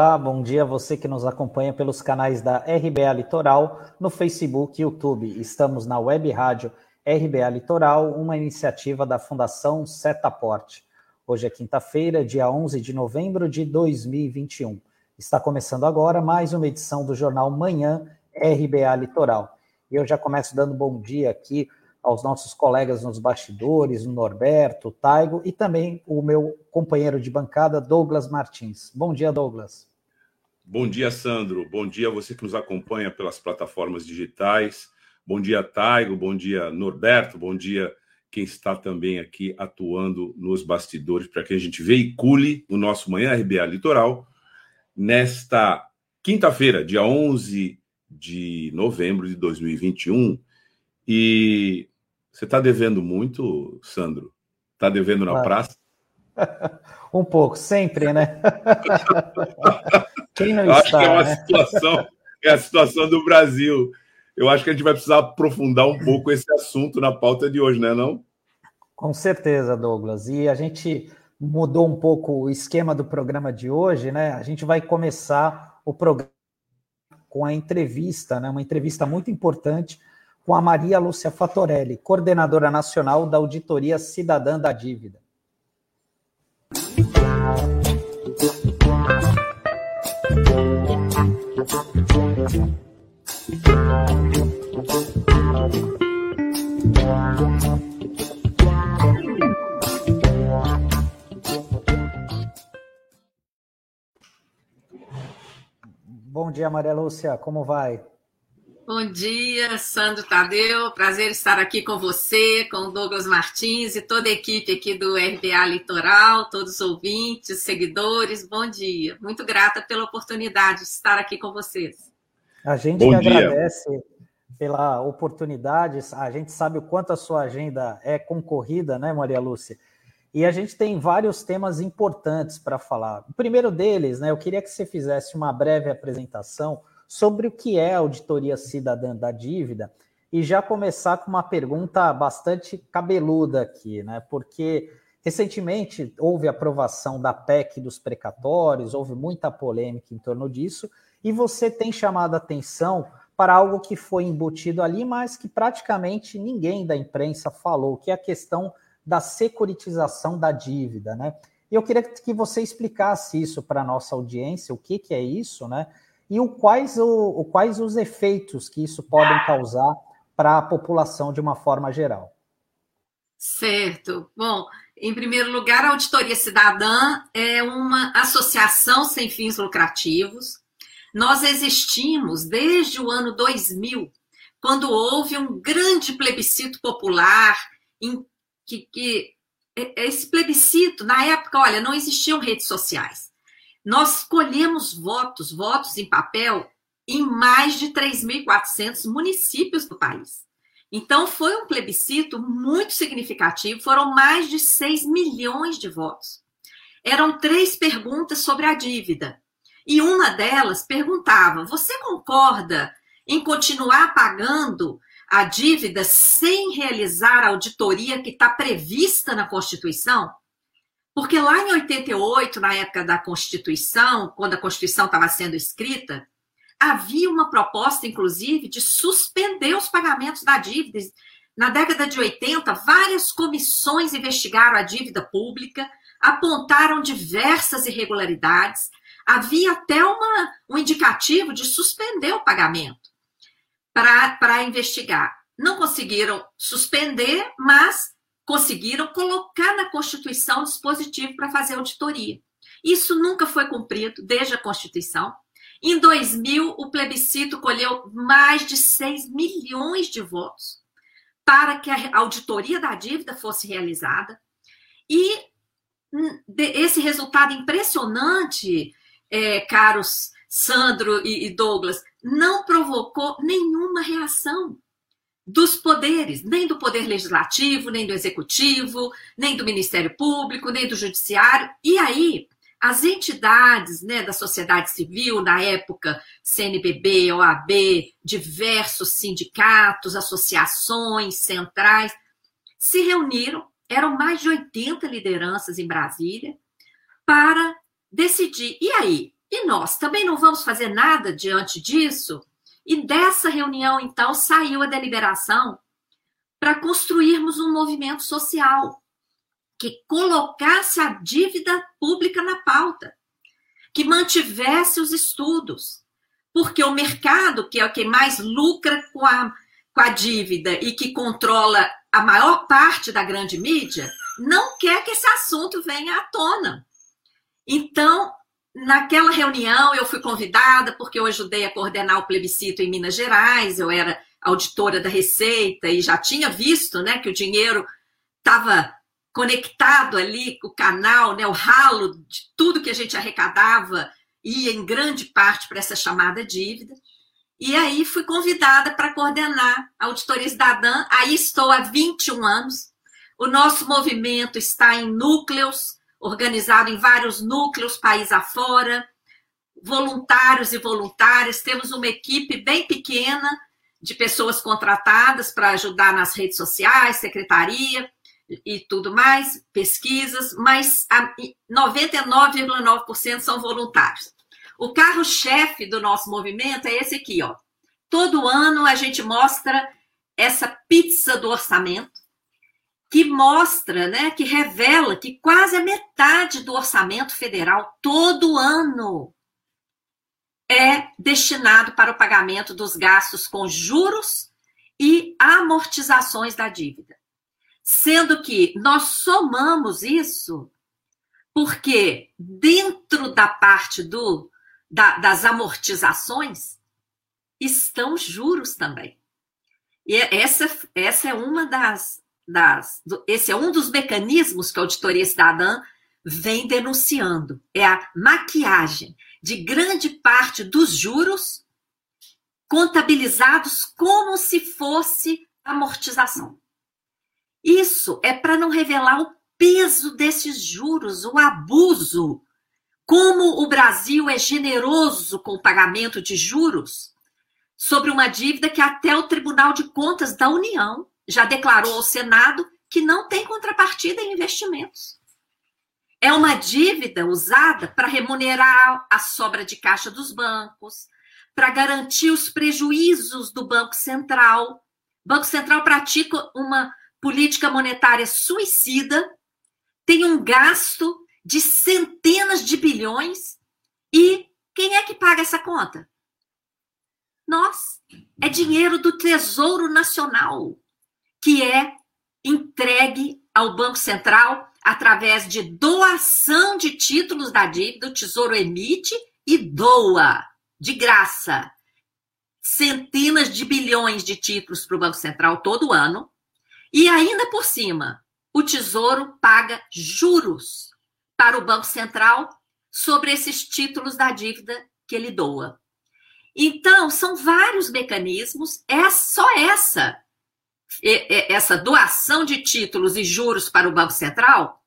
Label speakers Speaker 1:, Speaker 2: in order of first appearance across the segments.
Speaker 1: Olá, bom dia a você que nos acompanha pelos canais da RBA Litoral, no Facebook e YouTube. Estamos na web rádio RBA Litoral, uma iniciativa da Fundação Setaporte. Hoje é quinta-feira, dia 11 de novembro de 2021. Está começando agora mais uma edição do jornal Manhã RBA Litoral. E eu já começo dando bom dia aqui aos nossos colegas nos bastidores, o Norberto, o Taigo e também o meu companheiro de bancada, Douglas Martins. Bom dia, Douglas.
Speaker 2: Bom dia, Sandro. Bom dia a você que nos acompanha pelas plataformas digitais. Bom dia, Taigo. Bom dia, Norberto. Bom dia, quem está também aqui atuando nos bastidores para que a gente veicule o nosso Manhã RBA Litoral nesta quinta-feira, dia 11 de novembro de 2021. E você está devendo muito, Sandro? Está devendo na praça?
Speaker 1: um pouco, sempre, né?
Speaker 2: Quem não Eu está, acho que é uma né? situação, é a situação do Brasil. Eu acho que a gente vai precisar aprofundar um pouco esse assunto na pauta de hoje, né, não?
Speaker 1: Com certeza, Douglas. E a gente mudou um pouco o esquema do programa de hoje, né? A gente vai começar o programa com a entrevista, né? Uma entrevista muito importante com a Maria Lúcia Fatorelli, coordenadora nacional da Auditoria Cidadã da Dívida. Bom dia, Maria Lúcia, como vai?
Speaker 3: Bom dia, Sandro Tadeu. Prazer estar aqui com você, com o Douglas Martins e toda a equipe aqui do RBA Litoral, todos os ouvintes, seguidores. Bom dia. Muito grata pela oportunidade de estar aqui com vocês.
Speaker 1: A gente Bom agradece dia. pela oportunidade. A gente sabe o quanto a sua agenda é concorrida, né, Maria Lúcia? E a gente tem vários temas importantes para falar. O primeiro deles, né, eu queria que você fizesse uma breve apresentação sobre o que é auditoria cidadã da dívida e já começar com uma pergunta bastante cabeluda aqui, né? Porque recentemente houve aprovação da PEC dos precatórios, houve muita polêmica em torno disso, e você tem chamado atenção para algo que foi embutido ali, mas que praticamente ninguém da imprensa falou, que é a questão da securitização da dívida, né? E eu queria que você explicasse isso para a nossa audiência, o que, que é isso, né? E o quais, o, o, quais os efeitos que isso podem causar para a população de uma forma geral.
Speaker 3: Certo. Bom, em primeiro lugar, a Auditoria Cidadã é uma associação sem fins lucrativos. Nós existimos desde o ano 2000, quando houve um grande plebiscito popular, em que, que esse plebiscito, na época, olha, não existiam redes sociais. Nós colhemos votos, votos em papel, em mais de 3.400 municípios do país. Então, foi um plebiscito muito significativo, foram mais de 6 milhões de votos. Eram três perguntas sobre a dívida. E uma delas perguntava: você concorda em continuar pagando a dívida sem realizar a auditoria que está prevista na Constituição? Porque lá em 88, na época da Constituição, quando a Constituição estava sendo escrita, havia uma proposta, inclusive, de suspender os pagamentos da dívida. Na década de 80, várias comissões investigaram a dívida pública, apontaram diversas irregularidades, havia até uma, um indicativo de suspender o pagamento para investigar. Não conseguiram suspender, mas conseguiram colocar na Constituição dispositivo para fazer auditoria. Isso nunca foi cumprido desde a Constituição. Em 2000, o plebiscito colheu mais de 6 milhões de votos para que a auditoria da dívida fosse realizada. E hum, esse resultado impressionante, é, caros Sandro e Douglas, não provocou nenhuma reação dos poderes, nem do poder legislativo, nem do executivo, nem do Ministério Público, nem do judiciário. E aí, as entidades né, da sociedade civil, na época, CNBB, OAB, diversos sindicatos, associações centrais, se reuniram, eram mais de 80 lideranças em Brasília, para decidir. E aí, E nós também não vamos fazer nada diante disso? E dessa reunião, então, saiu a deliberação para construirmos um movimento social que colocasse a dívida pública na pauta, que mantivesse os estudos, porque o mercado, que é o que mais lucra com a, com a dívida e que controla a maior parte da grande mídia, não quer que esse assunto venha à tona. Então, naquela reunião, eu fui convidada, porque eu ajudei a coordenar o plebiscito em Minas Gerais, eu era auditora da Receita e já tinha visto né, que o dinheiro estava conectado ali, o canal, né, o ralo de tudo que a gente arrecadava ia em grande parte para essa chamada dívida. E aí fui convidada para coordenar a auditoria cidadã. Aí estou há 21 anos. O nosso movimento está em núcleos, organizado em vários núcleos, país afora, voluntários e voluntárias. Temos uma equipe bem pequena de pessoas contratadas para ajudar nas redes sociais, secretaria e tudo mais, pesquisas, mas 99,9% são voluntários. O carro-chefe do nosso movimento é esse aqui, ó. Todo ano a gente mostra essa pizza do orçamento, que mostra, né, que revela que quase a metade do orçamento federal todo ano é destinado para o pagamento dos gastos com juros e amortizações da dívida. Sendo que nós somamos isso porque dentro da parte do, da, das amortizações estão juros também. E essa, essa é uma das, das. Esse é um dos mecanismos que a Auditoria Cidadã vem denunciando. É a maquiagem de grande parte dos juros contabilizados como se fosse amortização. Isso é para não revelar o peso desses juros, o abuso. Como o Brasil é generoso com o pagamento de juros sobre uma dívida que até o Tribunal de Contas da União já declarou ao Senado que não tem contrapartida em investimentos. É uma dívida usada para remunerar a sobra de caixa dos bancos, para garantir os prejuízos do Banco Central. O Banco Central pratica uma política monetária suicida, tem um gasto de centenas de bilhões e quem é que paga essa conta? Nós. É dinheiro do Tesouro Nacional que é entregue ao Banco Central através de doação de títulos da dívida, o Tesouro emite e doa de graça centenas de bilhões de títulos para o Banco Central todo ano. E ainda por cima, o Tesouro paga juros para o Banco Central sobre esses títulos da dívida que ele doa. Então, são vários mecanismos, é só essa essa doação de títulos e juros para o Banco Central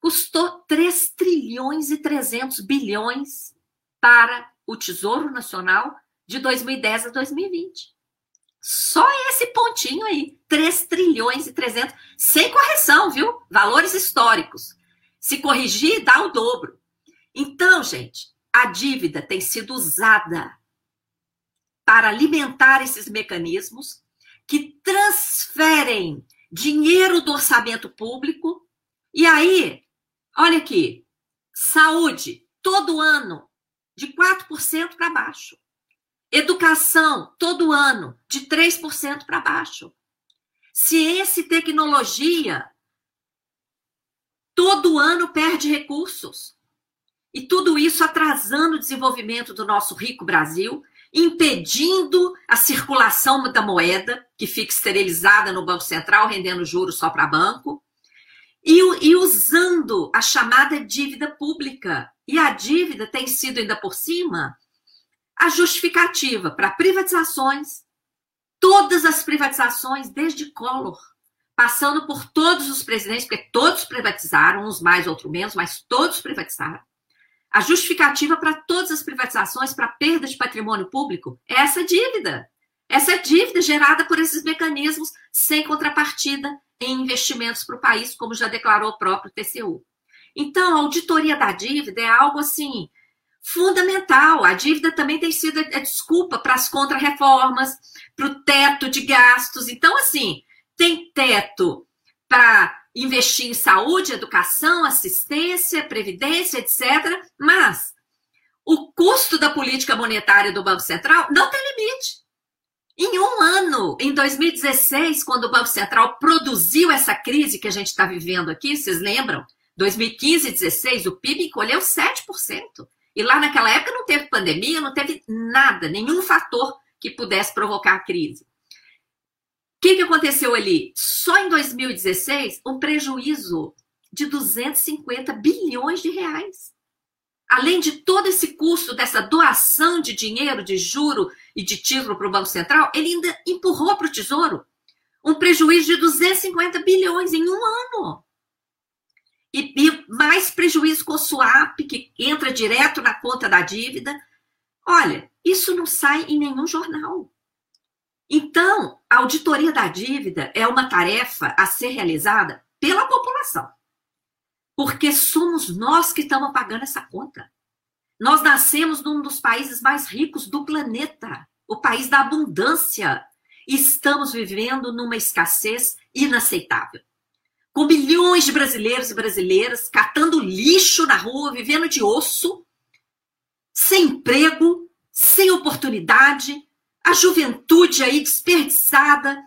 Speaker 3: custou 3 trilhões e 300 bilhões para o Tesouro Nacional de 2010 a 2020. Só esse pontinho aí, 3 trilhões e 300, sem correção, viu? Valores históricos. Se corrigir, dá o dobro. Então, gente, a dívida tem sido usada para alimentar esses mecanismos que transferem dinheiro do orçamento público. E aí, olha aqui, saúde, todo ano, de 4% para baixo. Educação, todo ano, de 3% para baixo. Ciência e tecnologia, todo ano perde recursos. E tudo isso atrasando o desenvolvimento do nosso rico Brasil impedindo a circulação da moeda, que fica esterilizada no Banco Central, rendendo juros só para banco, e, e usando a chamada dívida pública. E a dívida tem sido, ainda por cima, a justificativa para privatizações, todas as privatizações, desde Collor, passando por todos os presidentes, porque todos privatizaram, uns mais, outros menos, mas todos privatizaram. A justificativa para todas as privatizações, para perda de patrimônio público, é essa dívida. Essa dívida gerada por esses mecanismos sem contrapartida em investimentos para o país, como já declarou o próprio TCU. Então, a auditoria da dívida é algo assim fundamental. A dívida também tem sido a desculpa para as contrarreformas, para o teto de gastos. Então, assim, tem teto para investir em saúde, educação, assistência, previdência, etc. Mas o custo da política monetária do Banco Central não tem limite. Em um ano, em 2016, quando o Banco Central produziu essa crise que a gente está vivendo aqui, vocês lembram? 2015 e 2016, o PIB encolheu 7%. E lá naquela época não teve pandemia, não teve nada, nenhum fator que pudesse provocar a crise. O que, que aconteceu ali? Só em 2016, um prejuízo de 250 bilhões de reais. Além de todo esse custo dessa doação de dinheiro, de juro e de título para o Banco Central, ele ainda empurrou para o Tesouro um prejuízo de 250 bilhões em um ano. E, e mais prejuízo com o swap, que entra direto na conta da dívida. Olha, isso não sai em nenhum jornal. Então, a auditoria da dívida é uma tarefa a ser realizada pela população. Porque somos nós que estamos pagando essa conta. Nós nascemos num dos países mais ricos do planeta, o país da abundância. E estamos vivendo numa escassez inaceitável com milhões de brasileiros e brasileiras catando lixo na rua, vivendo de osso, sem emprego, sem oportunidade, a juventude aí desperdiçada,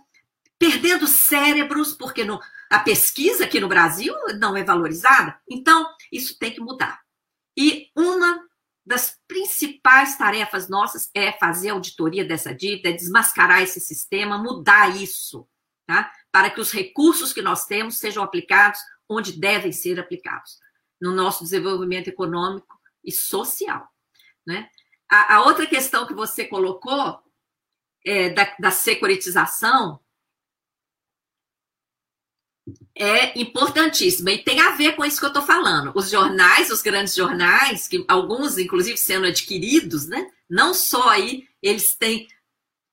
Speaker 3: perdendo cérebros, porque no, a pesquisa aqui no Brasil não é valorizada. Então, isso tem que mudar. E uma das principais tarefas nossas é fazer auditoria dessa dívida, é desmascarar esse sistema, mudar isso, tá? para que os recursos que nós temos sejam aplicados onde devem ser aplicados, no nosso desenvolvimento econômico e social. Né? A, a outra questão que você colocou é, da, da securitização é importantíssima e tem a ver com isso que eu estou falando. Os jornais, os grandes jornais, que alguns inclusive sendo adquiridos, né? Não só aí eles têm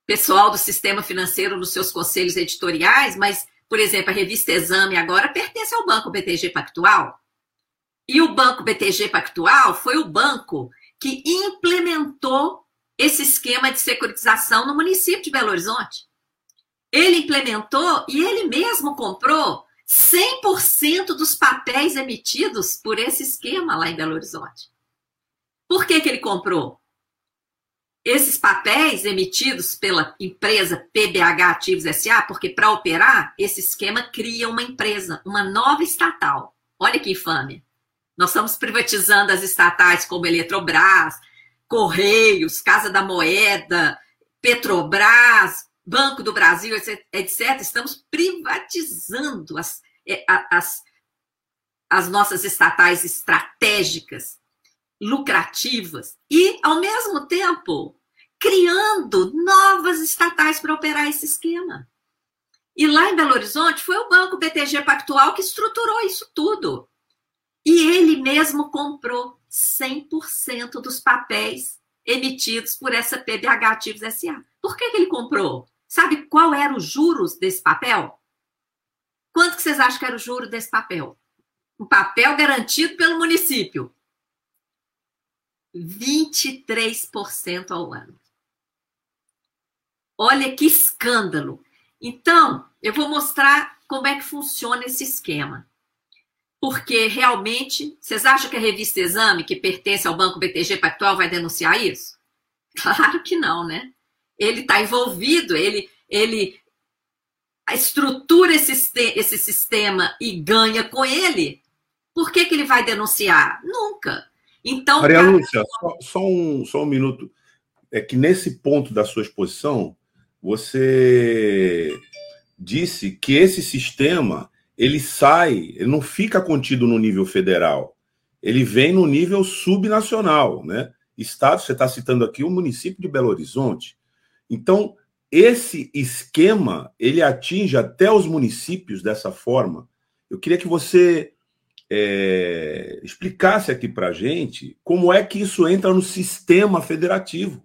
Speaker 3: pessoal do sistema financeiro nos seus conselhos editoriais, mas, por exemplo, a revista Exame agora pertence ao Banco BTG Pactual. E o Banco BTG Pactual foi o banco que implementou esse esquema de securitização no município de Belo Horizonte. Ele implementou e ele mesmo comprou 100% dos papéis emitidos por esse esquema lá em Belo Horizonte. Por que, que ele comprou? esses papéis emitidos pela empresa PBH Ativos SA, porque para operar, esse esquema cria uma empresa, uma nova estatal. Olha que infame. Nós estamos privatizando as estatais como Eletrobras, Correios, Casa da Moeda, Petrobras, Banco do Brasil, etc. Estamos privatizando as, é, as, as nossas estatais estratégicas lucrativas e, ao mesmo tempo, criando novas estatais para operar esse esquema. E lá em Belo Horizonte foi o Banco BTG Pactual que estruturou isso tudo. E ele mesmo comprou 100% dos papéis emitidos por essa PBH Ativos SA. Por que, que ele comprou? Sabe qual era os juros desse papel? Quanto que vocês acham que era o juro desse papel? Um papel garantido pelo município. 23% ao ano. Olha que escândalo. Então, eu vou mostrar como é que funciona esse esquema. Porque realmente, vocês acham que a revista Exame, que pertence ao Banco BTG Pactual, vai denunciar isso? Claro que não, né? Ele está envolvido, ele, ele estrutura esse, esse sistema e ganha com ele. Por que, que ele vai denunciar? Nunca. Então,
Speaker 2: Maria cara... Lúcia, só, só, um, só um minuto. É que nesse ponto da sua exposição, você disse que esse sistema ele sai, ele não fica contido no nível federal, ele vem no nível subnacional, né? Estado, você está citando aqui o município de Belo Horizonte. Então, esse esquema ele atinge até os municípios dessa forma. Eu queria que você é, explicasse aqui para a gente como é que isso entra no sistema federativo.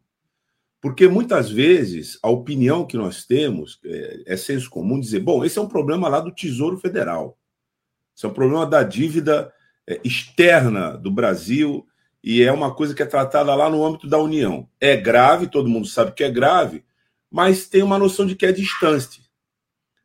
Speaker 2: Porque muitas vezes a opinião que nós temos é, é senso comum dizer: bom, esse é um problema lá do Tesouro Federal. Esse é um problema da dívida é, externa do Brasil e é uma coisa que é tratada lá no âmbito da União. É grave, todo mundo sabe que é grave, mas tem uma noção de que é distante.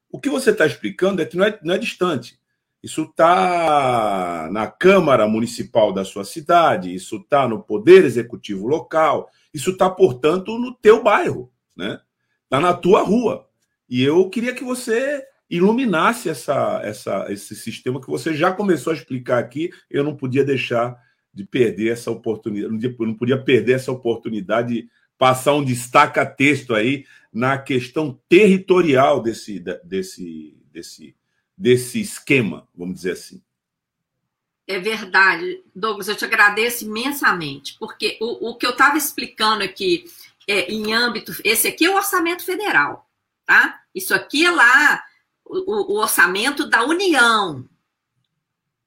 Speaker 2: O que você está explicando é que não é, não é distante. Isso está na Câmara Municipal da sua cidade, isso está no Poder Executivo local, isso está, portanto, no teu bairro, né? Está na tua rua. E eu queria que você iluminasse essa, essa, esse sistema que você já começou a explicar aqui. Eu não podia deixar de perder essa oportunidade, não podia perder essa oportunidade de passar um destaca-texto aí na questão territorial desse, desse, desse desse esquema, vamos dizer assim.
Speaker 3: É verdade, Douglas, eu te agradeço imensamente, porque o, o que eu estava explicando aqui é, em âmbito. Esse aqui é o orçamento federal, tá? Isso aqui é lá o, o orçamento da União.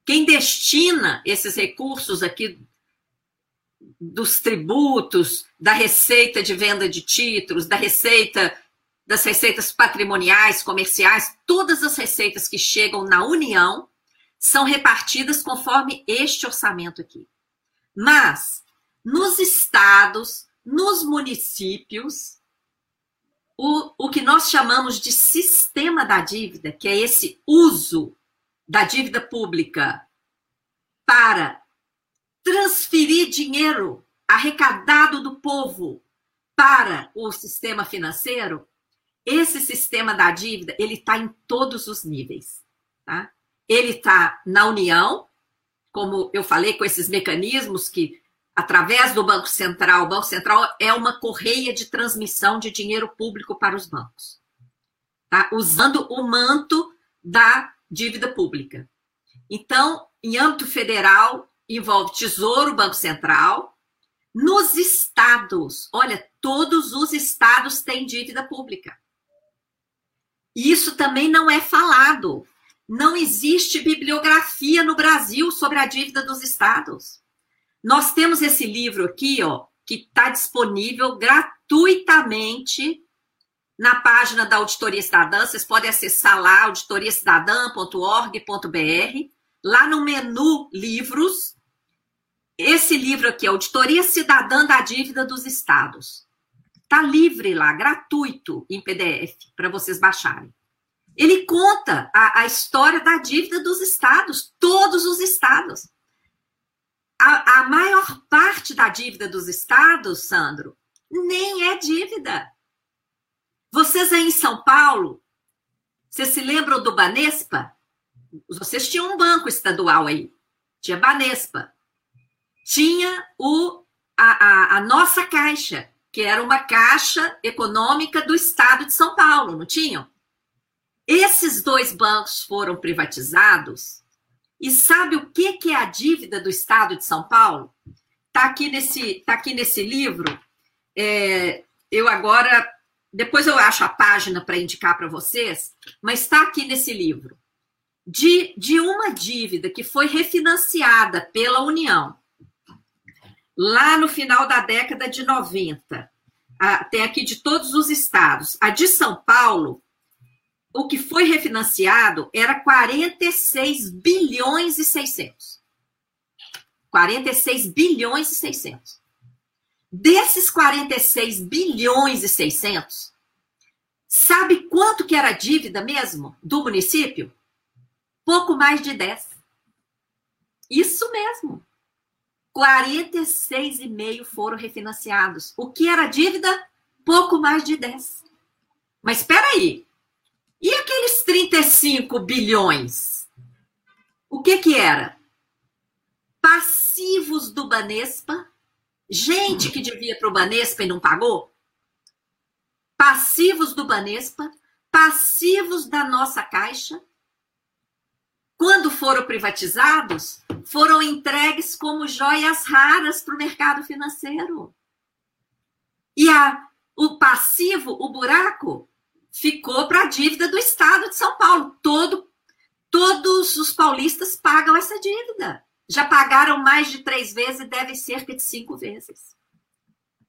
Speaker 3: Quem destina esses recursos aqui dos tributos, da receita de venda de títulos, da receita das receitas patrimoniais, comerciais, todas as receitas que chegam na União são repartidas conforme este orçamento aqui. Mas, nos estados, nos municípios, o, o que nós chamamos de sistema da dívida, que é esse uso da dívida pública para transferir dinheiro arrecadado do povo para o sistema financeiro, esse sistema da dívida, ele está em todos os níveis. Tá? Ele está na União, como eu falei, com esses mecanismos que, através do Banco Central, o Banco Central é uma correia de transmissão de dinheiro público para os bancos, tá? usando o manto da dívida pública. Então, em âmbito federal, envolve Tesouro, Banco Central. Nos estados, olha, todos os estados têm dívida pública. Isso também não é falado. Não existe bibliografia no Brasil sobre a dívida dos estados. Nós temos esse livro aqui, ó, que está disponível gratuitamente na página da Auditoria Cidadã. Vocês podem acessar lá, auditoriacidadã.org.br. Lá no menu Livros, esse livro aqui, Auditoria Cidadã da Dívida dos Estados. Está livre lá, gratuito, em PDF, para vocês baixarem. Ele conta a, a, história da dívida dos estados, todos os estados. A, a maior parte da dívida dos estados, Sandro, nem é dívida. Vocês aí em São Paulo, vocês se lembram do Banespa? Vocês tinham um banco estadual aí, tinha Banespa. Tinha o, a, a, a nossa caixa, que era uma caixa econômica do estado de São Paulo, não tinham? Esses dois bancos foram privatizados. E sabe o que, que é a dívida do estado de São Paulo? Está aqui, nesse, tá aqui nesse livro. É, eu agora. Depois eu acho a página para indicar para vocês, mas está aqui nesse livro. De, de uma dívida que foi refinanciada pela União lá no final da década de 90. Ah, tem aqui de todos os estados. A de São Paulo, o que foi refinanciado era 46 bilhões e 600. 46 bilhões e 600. Desses 46 bilhões e 600, sabe quanto que era a dívida mesmo do município? Pouco mais de 10. Isso mesmo. 46,5 foram refinanciados. O que era dívida? Pouco mais de 10. Mas espera aí. E aqueles 35 bilhões? O que que era? Passivos do Banespa? Gente que devia para o Banespa e não pagou? Passivos do Banespa? Passivos da nossa caixa? quando foram privatizados, foram entregues como joias raras para o mercado financeiro. E a, o passivo, o buraco, ficou para a dívida do Estado de São Paulo. Todo, todos os paulistas pagam essa dívida. Já pagaram mais de três vezes e devem cerca de cinco vezes.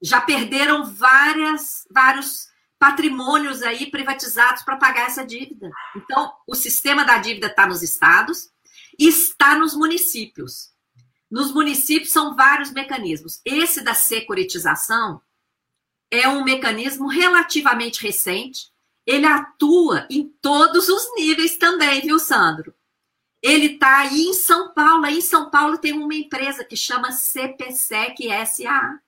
Speaker 3: Já perderam várias, vários patrimônios aí privatizados para pagar essa dívida. Então, o sistema da dívida está nos estados e está nos municípios. Nos municípios são vários mecanismos. Esse da securitização é um mecanismo relativamente recente. Ele atua em todos os níveis também, viu, Sandro? Ele está aí em São Paulo. Aí em São Paulo tem uma empresa que chama CPSEC SA.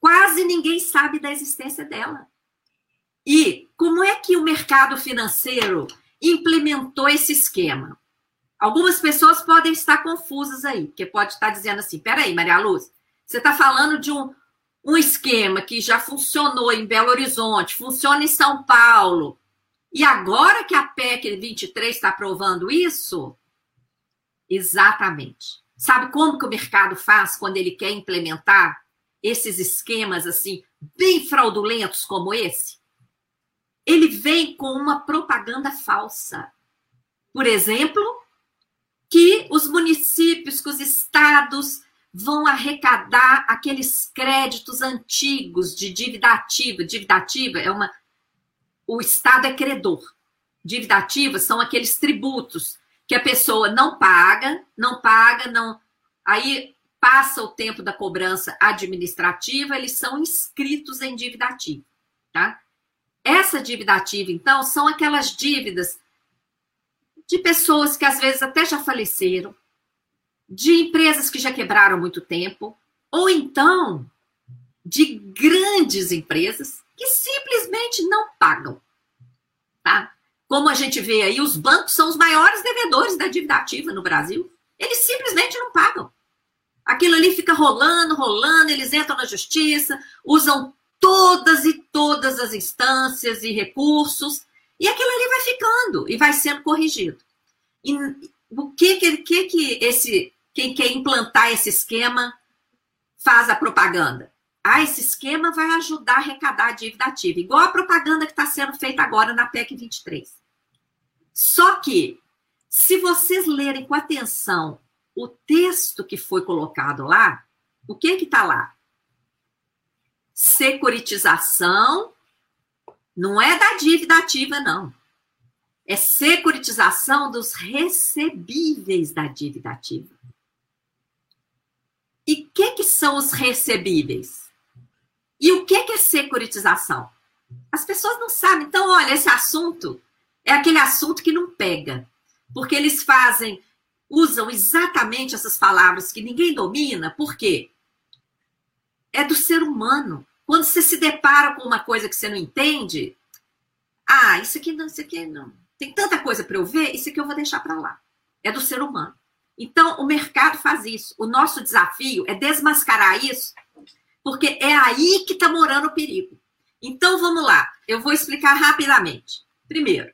Speaker 3: Quase ninguém sabe da existência dela. E como é que o mercado financeiro implementou esse esquema? Algumas pessoas podem estar confusas aí, porque pode estar dizendo assim: peraí, Maria Luz, você está falando de um, um esquema que já funcionou em Belo Horizonte, funciona em São Paulo, e agora que a PEC 23 está aprovando isso? Exatamente. Sabe como que o mercado faz quando ele quer implementar esses esquemas assim, bem fraudulentos como esse? Ele vem com uma propaganda falsa. Por exemplo, que os municípios, que os estados vão arrecadar aqueles créditos antigos de dívida ativa. Dívida ativa é uma. O Estado é credor. Dívida ativa são aqueles tributos que a pessoa não paga, não paga, não. Aí passa o tempo da cobrança administrativa, eles são inscritos em dívida ativa, tá? Essa dívida ativa, então, são aquelas dívidas de pessoas que às vezes até já faleceram, de empresas que já quebraram muito tempo, ou então de grandes empresas que simplesmente não pagam. Tá? Como a gente vê aí, os bancos são os maiores devedores da dívida ativa no Brasil. Eles simplesmente não pagam. Aquilo ali fica rolando, rolando, eles entram na justiça, usam todas e todas as instâncias e recursos e aquilo ali vai ficando e vai sendo corrigido. E o que que, que, que esse quem quer implantar esse esquema faz a propaganda? Ah, esse esquema vai ajudar a arrecadar a dívida ativa, igual a propaganda que está sendo feita agora na PEC 23. Só que, se vocês lerem com atenção o texto que foi colocado lá, o que que está lá? Securitização não é da dívida ativa, não. É securitização dos recebíveis da dívida ativa. E o que, que são os recebíveis? E o que, que é securitização? As pessoas não sabem. Então, olha, esse assunto é aquele assunto que não pega. Porque eles fazem, usam exatamente essas palavras que ninguém domina, por quê? É do ser humano. Quando você se depara com uma coisa que você não entende, ah, isso aqui não, isso aqui não. Tem tanta coisa para eu ver, isso aqui eu vou deixar para lá. É do ser humano. Então, o mercado faz isso. O nosso desafio é desmascarar isso, porque é aí que está morando o perigo. Então, vamos lá. Eu vou explicar rapidamente. Primeiro,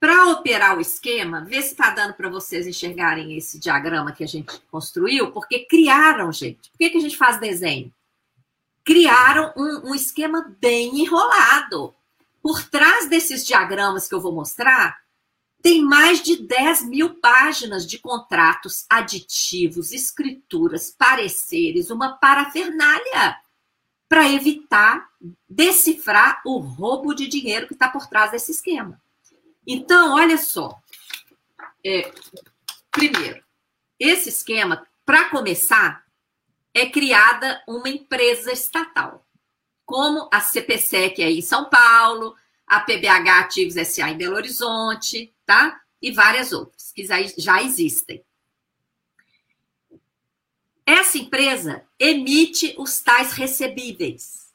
Speaker 3: para operar o esquema, ver se está dando para vocês enxergarem esse diagrama que a gente construiu, porque criaram, gente. Por que, que a gente faz desenho? criaram um, um esquema bem enrolado. Por trás desses diagramas que eu vou mostrar, tem mais de 10 mil páginas de contratos, aditivos, escrituras, pareceres, uma parafernália para evitar decifrar o roubo de dinheiro que está por trás desse esquema. Então, olha só. É, primeiro, esse esquema, para começar, é criada uma empresa estatal, como a CPSEC aí em São Paulo, a PBH Ativos SA em Belo Horizonte, tá? E várias outras que já existem. Essa empresa emite os tais recebíveis,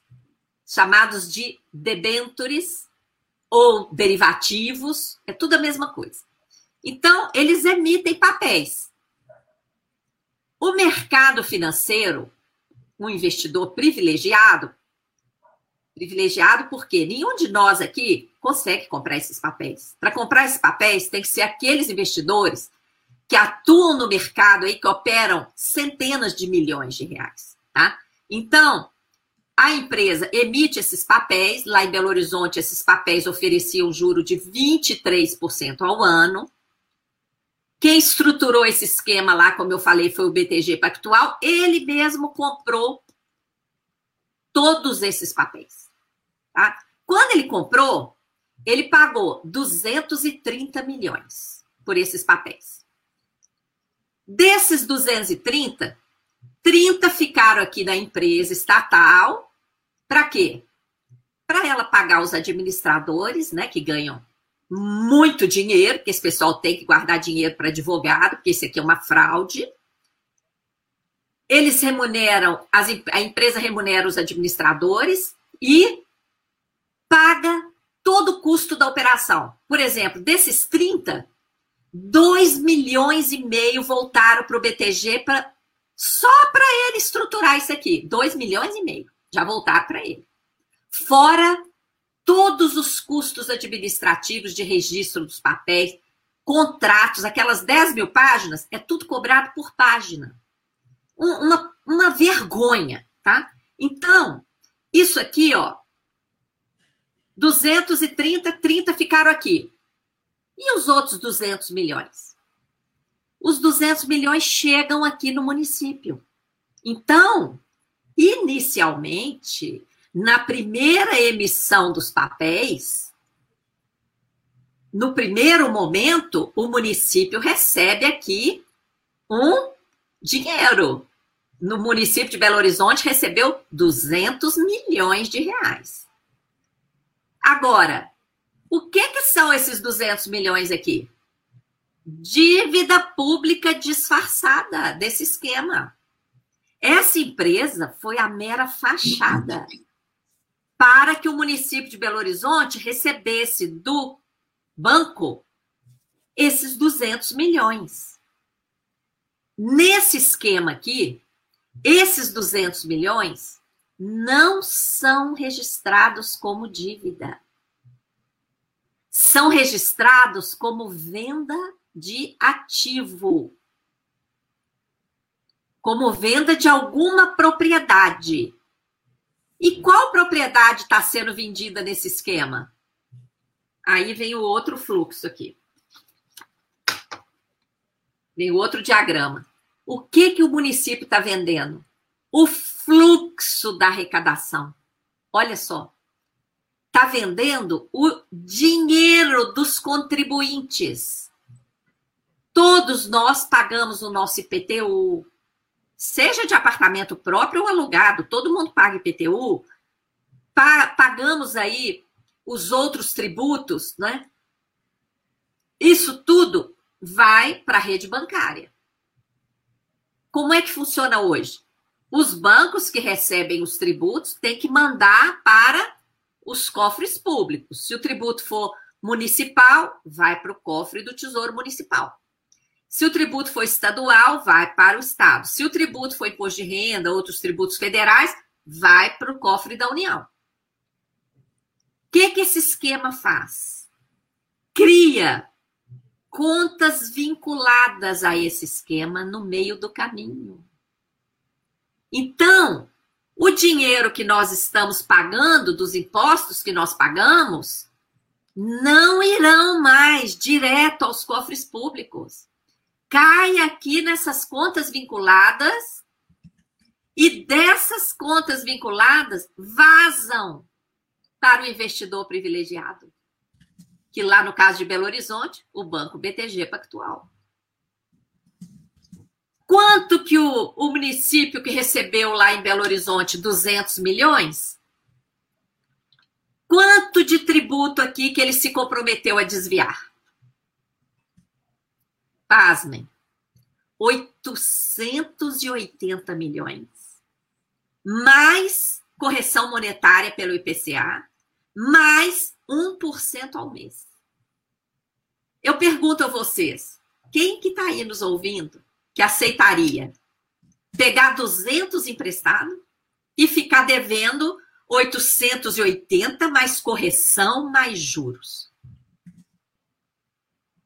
Speaker 3: chamados de debentures ou derivativos, é tudo a mesma coisa. Então, eles emitem papéis o mercado financeiro, um investidor privilegiado, privilegiado porque nenhum de nós aqui consegue comprar esses papéis. Para comprar esses papéis, tem que ser aqueles investidores que atuam no mercado aí, que operam centenas de milhões de reais, tá? Então, a empresa emite esses papéis, lá em Belo Horizonte, esses papéis ofereciam juro de 23% ao ano. Quem estruturou esse esquema lá, como eu falei, foi o BTG Pactual. Ele mesmo comprou todos esses papéis. Tá? Quando ele comprou, ele pagou 230 milhões por esses papéis. Desses 230, 30 ficaram aqui na empresa estatal. Para quê? Para ela pagar os administradores, né, que ganham muito dinheiro, porque esse pessoal tem que guardar dinheiro para advogado, porque isso aqui é uma fraude. Eles remuneram, as, a empresa remunera os administradores e paga todo o custo da operação. Por exemplo, desses 30, 2 milhões e meio voltaram para o BTG pra, só para ele estruturar isso aqui. 2 milhões e meio já voltaram para ele. Fora todos os custos administrativos de registro dos papéis, contratos, aquelas 10 mil páginas, é tudo cobrado por página. Uma, uma vergonha, tá? Então, isso aqui, ó, 230, 30 ficaram aqui. E os outros 200 milhões? Os 200 milhões chegam aqui no município. Então, inicialmente, na primeira emissão dos papéis, no primeiro momento, o município recebe aqui um dinheiro. No município de Belo Horizonte recebeu 200 milhões de reais. Agora, o que, que são esses 200 milhões aqui? Dívida pública disfarçada desse esquema. Essa empresa foi a mera fachada para que o município de Belo Horizonte recebesse do banco esses 200 milhões. Nesse esquema aqui, esses 200 milhões não são registrados como dívida. São registrados como venda de ativo. Como venda de alguma propriedade. E qual propriedade está sendo vendida nesse esquema? Aí vem o outro fluxo aqui. Vem o outro diagrama. O que, que o município está vendendo? O fluxo da arrecadação. Olha só. Está vendendo o dinheiro dos contribuintes. Todos nós pagamos o nosso IPTU, seja de apartamento próprio ou alugado, todo mundo paga IPTU, pa pagamos aí os outros tributos, né? Isso tudo vai para a rede bancária. Como é que funciona hoje? Os bancos que recebem os tributos têm que mandar para os cofres públicos. Se o tributo for municipal, vai para o cofre do Tesouro Municipal. Se o tributo for estadual, vai para o Estado. Se o tributo for imposto de renda, outros tributos federais, vai para o cofre da União. O que, que esse esquema faz? Cria contas vinculadas a esse esquema no meio do caminho. Então, o dinheiro que nós estamos pagando, dos impostos que nós pagamos, não irão mais direto aos cofres públicos cai aqui nessas contas vinculadas e dessas contas vinculadas vazam para o investidor privilegiado, que lá no caso de Belo Horizonte, o Banco BTG Pactual. Quanto que o, o município que recebeu lá em Belo Horizonte 200 milhões? Quanto de tributo aqui que ele se comprometeu a desviar? pasmem, 880 milhões, mais correção monetária pelo IPCA, mais 1% ao mês. Eu pergunto a vocês, quem que está aí nos ouvindo que aceitaria pegar 200 emprestado e ficar devendo 880 mais correção mais juros?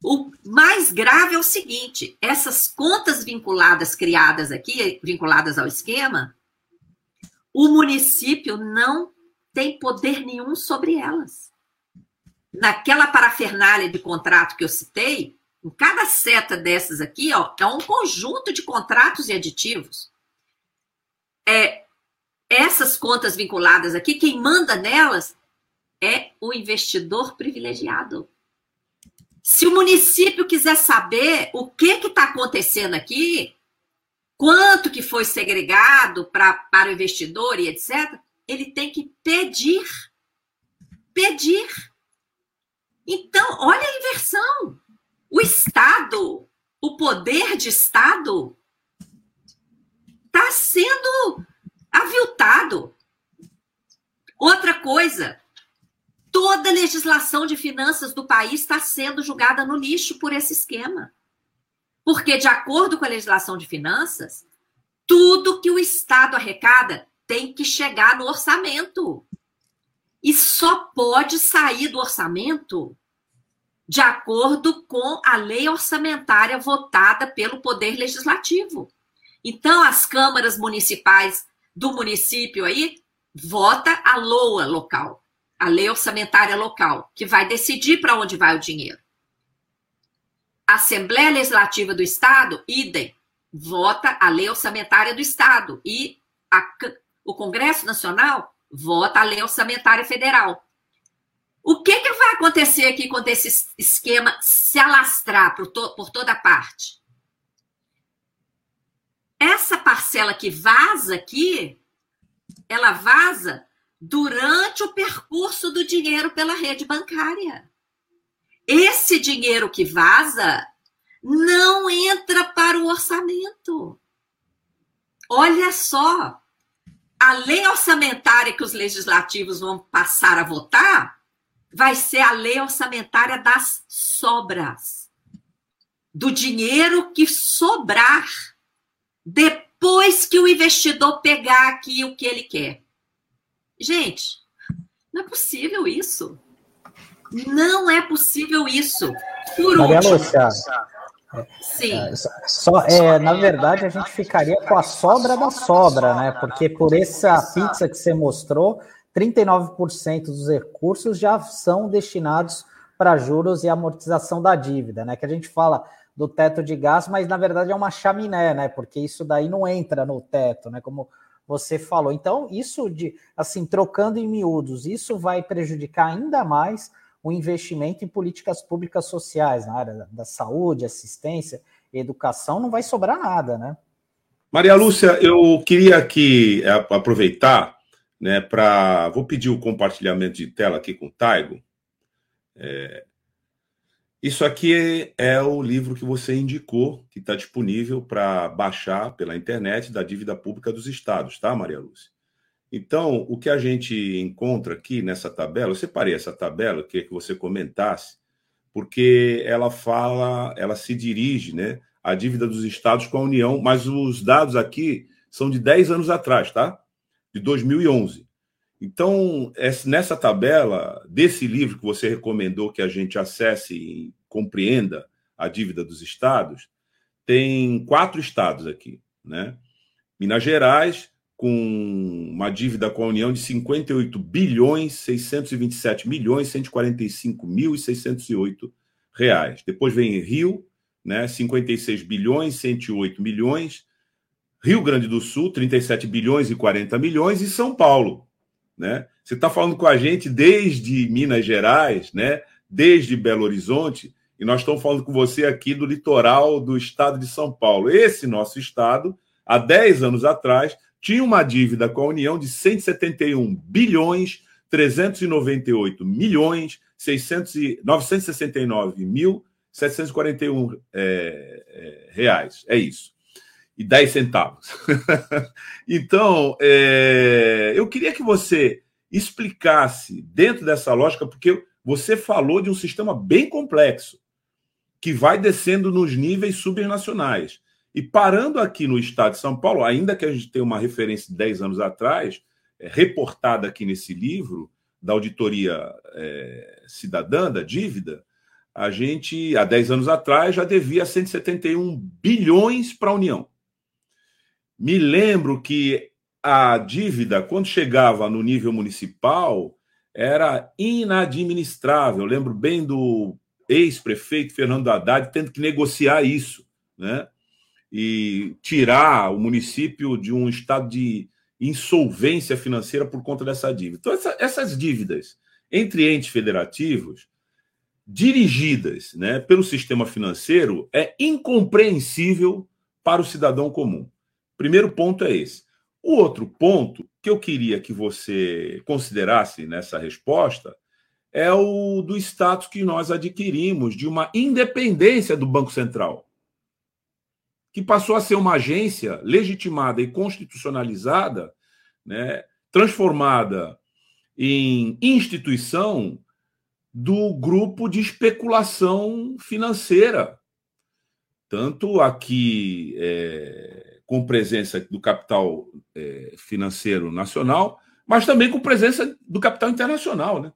Speaker 3: O mais grave é o seguinte: essas contas vinculadas criadas aqui, vinculadas ao esquema, o município não tem poder nenhum sobre elas. Naquela parafernália de contrato que eu citei, em cada seta dessas aqui, ó, é um conjunto de contratos e aditivos. É, essas contas vinculadas aqui, quem manda nelas é o investidor privilegiado Se o município quiser saber o que está acontecendo aqui, quanto que foi segregado pra, para o investidor e etc., ele tem que pedir. Pedir. Então, olha a inversão. O Estado, o poder de Estado, está sendo aviltado. Outra coisa, toda a legislação de finanças do país está sendo julgada no lixo por esse esquema. Porque, de acordo com a legislação de finanças, tudo que o Estado arrecada tem que chegar no orçamento. E só pode sair do orçamento de acordo com a lei orçamentária votada pelo Poder Legislativo. Então, as câmaras municipais do município aí vota a LOA local, a lei orçamentária local, que vai decidir para onde vai o dinheiro. A Assembleia Legislativa do Estado, idem, vota a lei orçamentária do Estado e a, o Congresso Nacional vota a lei orçamentária federal. O que, que vai acontecer aqui quando esse esquema se alastrar por, to, por toda parte? Essa parcela que vaza aqui, ela vaza durante o percurso do dinheiro pela rede bancária. Esse dinheiro que vaza não entra para o orçamento. Olha só, a lei orçamentária que os legislativos vão passar a votar vai ser a lei orçamentária das sobras. Do dinheiro que sobrar depois que o investidor pegar aqui o que ele quer. Gente, não é possível isso. Não é possível isso.
Speaker 1: Por Maria último, Lúcia, Sim. É, só, é, na verdade, a gente ficaria com a sobra da sobra, né? Porque por essa pizza que você mostrou, 39% dos recursos já são destinados para juros e amortização da dívida, né? Que a gente fala do teto de gás, mas na verdade é uma chaminé, né? Porque isso daí não entra no teto, né? Como você falou. Então, isso de assim, trocando em miúdos, isso vai prejudicar ainda mais o investimento em políticas públicas sociais na área da saúde, assistência, educação, não vai sobrar nada, né?
Speaker 2: Maria Lúcia, eu queria aqui é, aproveitar né, para. Vou pedir o compartilhamento de tela aqui com o Taigo. É... Isso aqui é, o livro que você indicou, que está disponível para baixar pela internet da dívida pública dos estados, tá, Maria Lúcia? Então, o que a gente encontra aqui nessa tabela, eu separei essa tabela, queria que você comentasse, porque ela fala, ela se dirige, né, à dívida dos estados com a União, mas os dados aqui são de 10 anos atrás, tá? De 2011. Então, nessa tabela desse livro que você recomendou que a gente acesse e compreenda a dívida dos estados, tem quatro estados aqui, né? Minas Gerais, com uma dívida com a União de 58 bilhões 627 milhões 145 mil e 608 reais. Depois vem Rio, né, 56 bilhões 108 milhões Rio Grande do Sul, 37 bilhões e 40 milhões, e São Paulo. Né? Você está falando com a gente desde Minas Gerais, né? desde Belo Horizonte, e nós estamos falando com você aqui do litoral do estado de São Paulo. Esse nosso estado, há 10 anos atrás, tinha uma dívida com a União de 171 bilhões 398 milhões 600 e, 969 mil 741 é, é, reais. É isso e 10 centavos. então, é, eu queria que você explicasse dentro dessa lógica, porque você falou de um sistema bem complexo, que vai descendo nos níveis subnacionais. E parando aqui no estado de São Paulo, ainda que a gente tenha uma referência de 10 anos atrás, é, reportada aqui nesse livro, da auditoria é, cidadã da dívida, a gente, há 10 anos atrás, já devia 171 bilhões para a União. Me lembro que a dívida, quando chegava no nível municipal, era inadministrável. Eu lembro bem do ex-prefeito Fernando Haddad tendo que negociar isso, né? E tirar o município de um estado de insolvência financeira por conta dessa dívida. Então, essa, essas dívidas entre entes federativos dirigidas né, pelo sistema financeiro é incompreensível para o cidadão comum. Primeiro ponto é esse. O outro ponto que eu queria que você considerasse nessa resposta é o do status que nós adquirimos de uma independência do Banco Central, que passou a ser uma agência legitimada e constitucionalizada, né, transformada em instituição do grupo de especulação financeira, tanto aqui é, com presença do capital é, financeiro nacional, mas também com presença do capital internacional, né?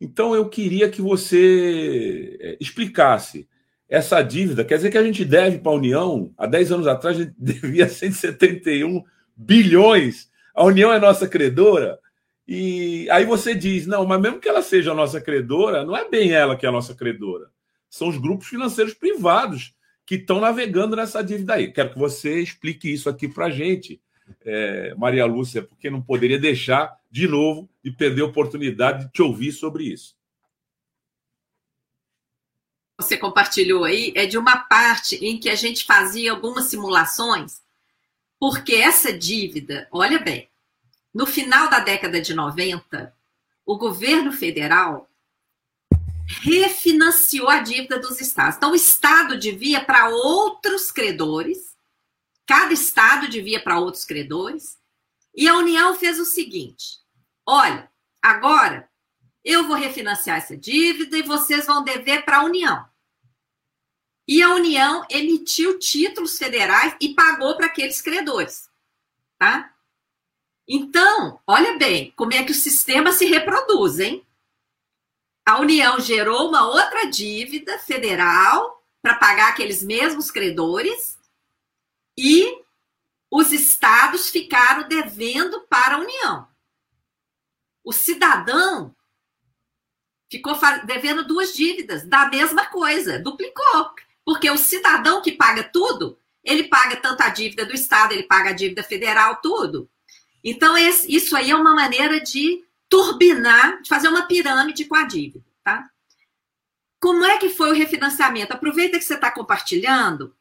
Speaker 2: Então eu queria que você é, explicasse essa dívida. Quer dizer que a gente deve para a União, há 10 anos atrás, a gente devia 171 bilhões. A União é nossa credora. E aí você diz: não, mas mesmo que ela seja a nossa credora, não é bem ela que é a nossa credora. São os grupos financeiros privados que estão navegando nessa dívida aí. Quero que você explique isso aqui para a gente, é, Maria Lúcia, porque não poderia deixar de novo de perder a oportunidade de te ouvir sobre isso.
Speaker 3: Você compartilhou aí é de uma parte em que a gente fazia algumas simulações, porque essa dívida, olha bem, no final da década de 90, o governo federal refinanciou a dívida dos estados. Então, o estado devia para outros credores, cada estado devia para outros credores, e a União fez o seguinte: olha, agora eu vou refinanciar essa dívida e vocês vão dever para a União. E a União emitiu títulos federais e pagou para aqueles credores. Tá? Então, olha bem como é que o sistema se reproduz, hein? A União gerou uma outra dívida federal para pagar aqueles mesmos credores e os estados ficaram devendo para a União. O cidadão ficou devendo duas dívidas da mesma coisa, duplicou. Porque o cidadão que paga tudo, ele paga tanto a dívida do Estado, ele paga a dívida federal, tudo. Então, isso aí é uma maneira de turbinar, de fazer uma pirâmide com a dívida, tá? Como é que foi o refinanciamento? Aproveita que você está compartilhando,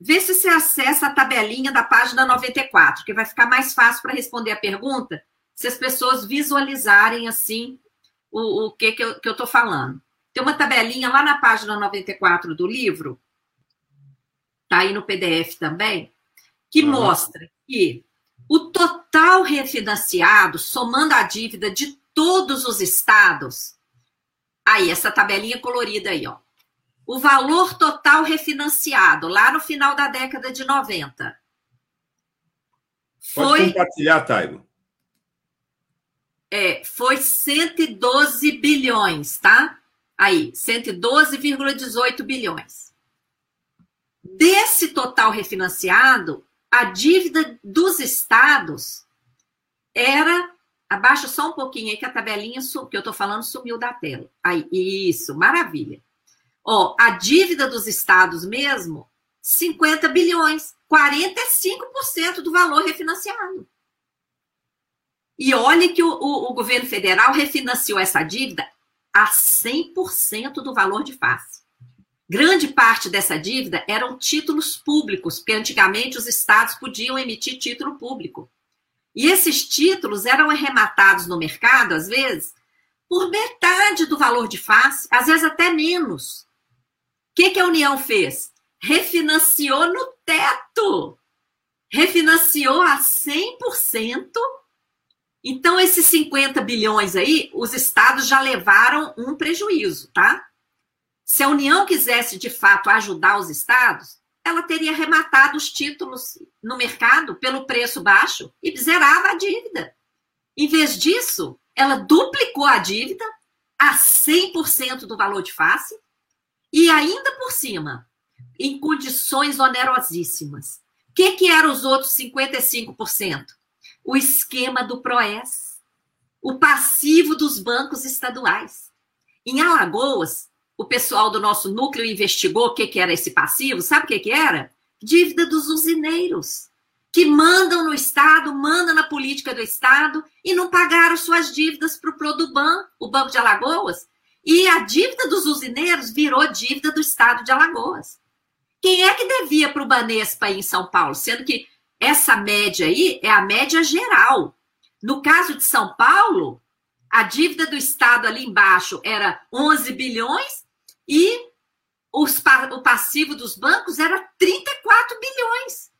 Speaker 3: vê se você acessa a tabelinha da página 94, que vai ficar mais fácil para responder a pergunta, se as pessoas visualizarem assim o, o que, que eu estou falando. Tem uma tabelinha lá na página 94 do livro, tá aí no PDF também, que uhum. mostra que o total refinanciado, somando a dívida de todos os estados, aí, essa tabelinha colorida aí, ó. O valor total refinanciado, lá no final da década de 90.
Speaker 2: Foi, Pode compartilhar, Taigo.
Speaker 3: É, foi 112 bilhões, tá? Aí, 112,18 bilhões. Desse total refinanciado, a dívida dos estados era. Abaixa só um pouquinho aí que a tabelinha que eu estou falando sumiu da tela. Aí, isso, maravilha. Ó, a dívida dos estados mesmo, 50 bilhões, 45% do valor refinanciado. E olhe que o, o, o governo federal refinanciou essa dívida a 100% do valor de face. Grande parte dessa dívida eram títulos públicos, porque antigamente os estados podiam emitir título público. E esses títulos eram arrematados no mercado, às vezes, por metade do valor de face, às vezes até menos. O que, que a União fez? Refinanciou no teto. Refinanciou a 100%. Então, esses 50 bilhões aí, os estados já levaram um prejuízo, tá? Se a União quisesse de fato ajudar os estados, ela teria rematado os títulos no mercado pelo preço baixo e zerava a dívida. Em vez disso, ela duplicou a dívida a 100% do valor de face e ainda por cima, em condições onerosíssimas. O que, que eram os outros 55%? O esquema do PROES, o passivo dos bancos estaduais. Em Alagoas, o pessoal do nosso núcleo investigou o que, que era esse passivo, sabe o que, que era? Dívida dos usineiros, que mandam no Estado, mandam na política do Estado e não pagaram suas dívidas para o Produban, o Banco de Alagoas. E a dívida dos usineiros virou dívida do estado de Alagoas. Quem é que devia para o Banespa aí em São Paulo? Sendo que essa média aí é a média geral. No caso de São Paulo, a dívida do Estado ali embaixo era 11 bilhões e os, o passivo dos bancos era 34 bilhões.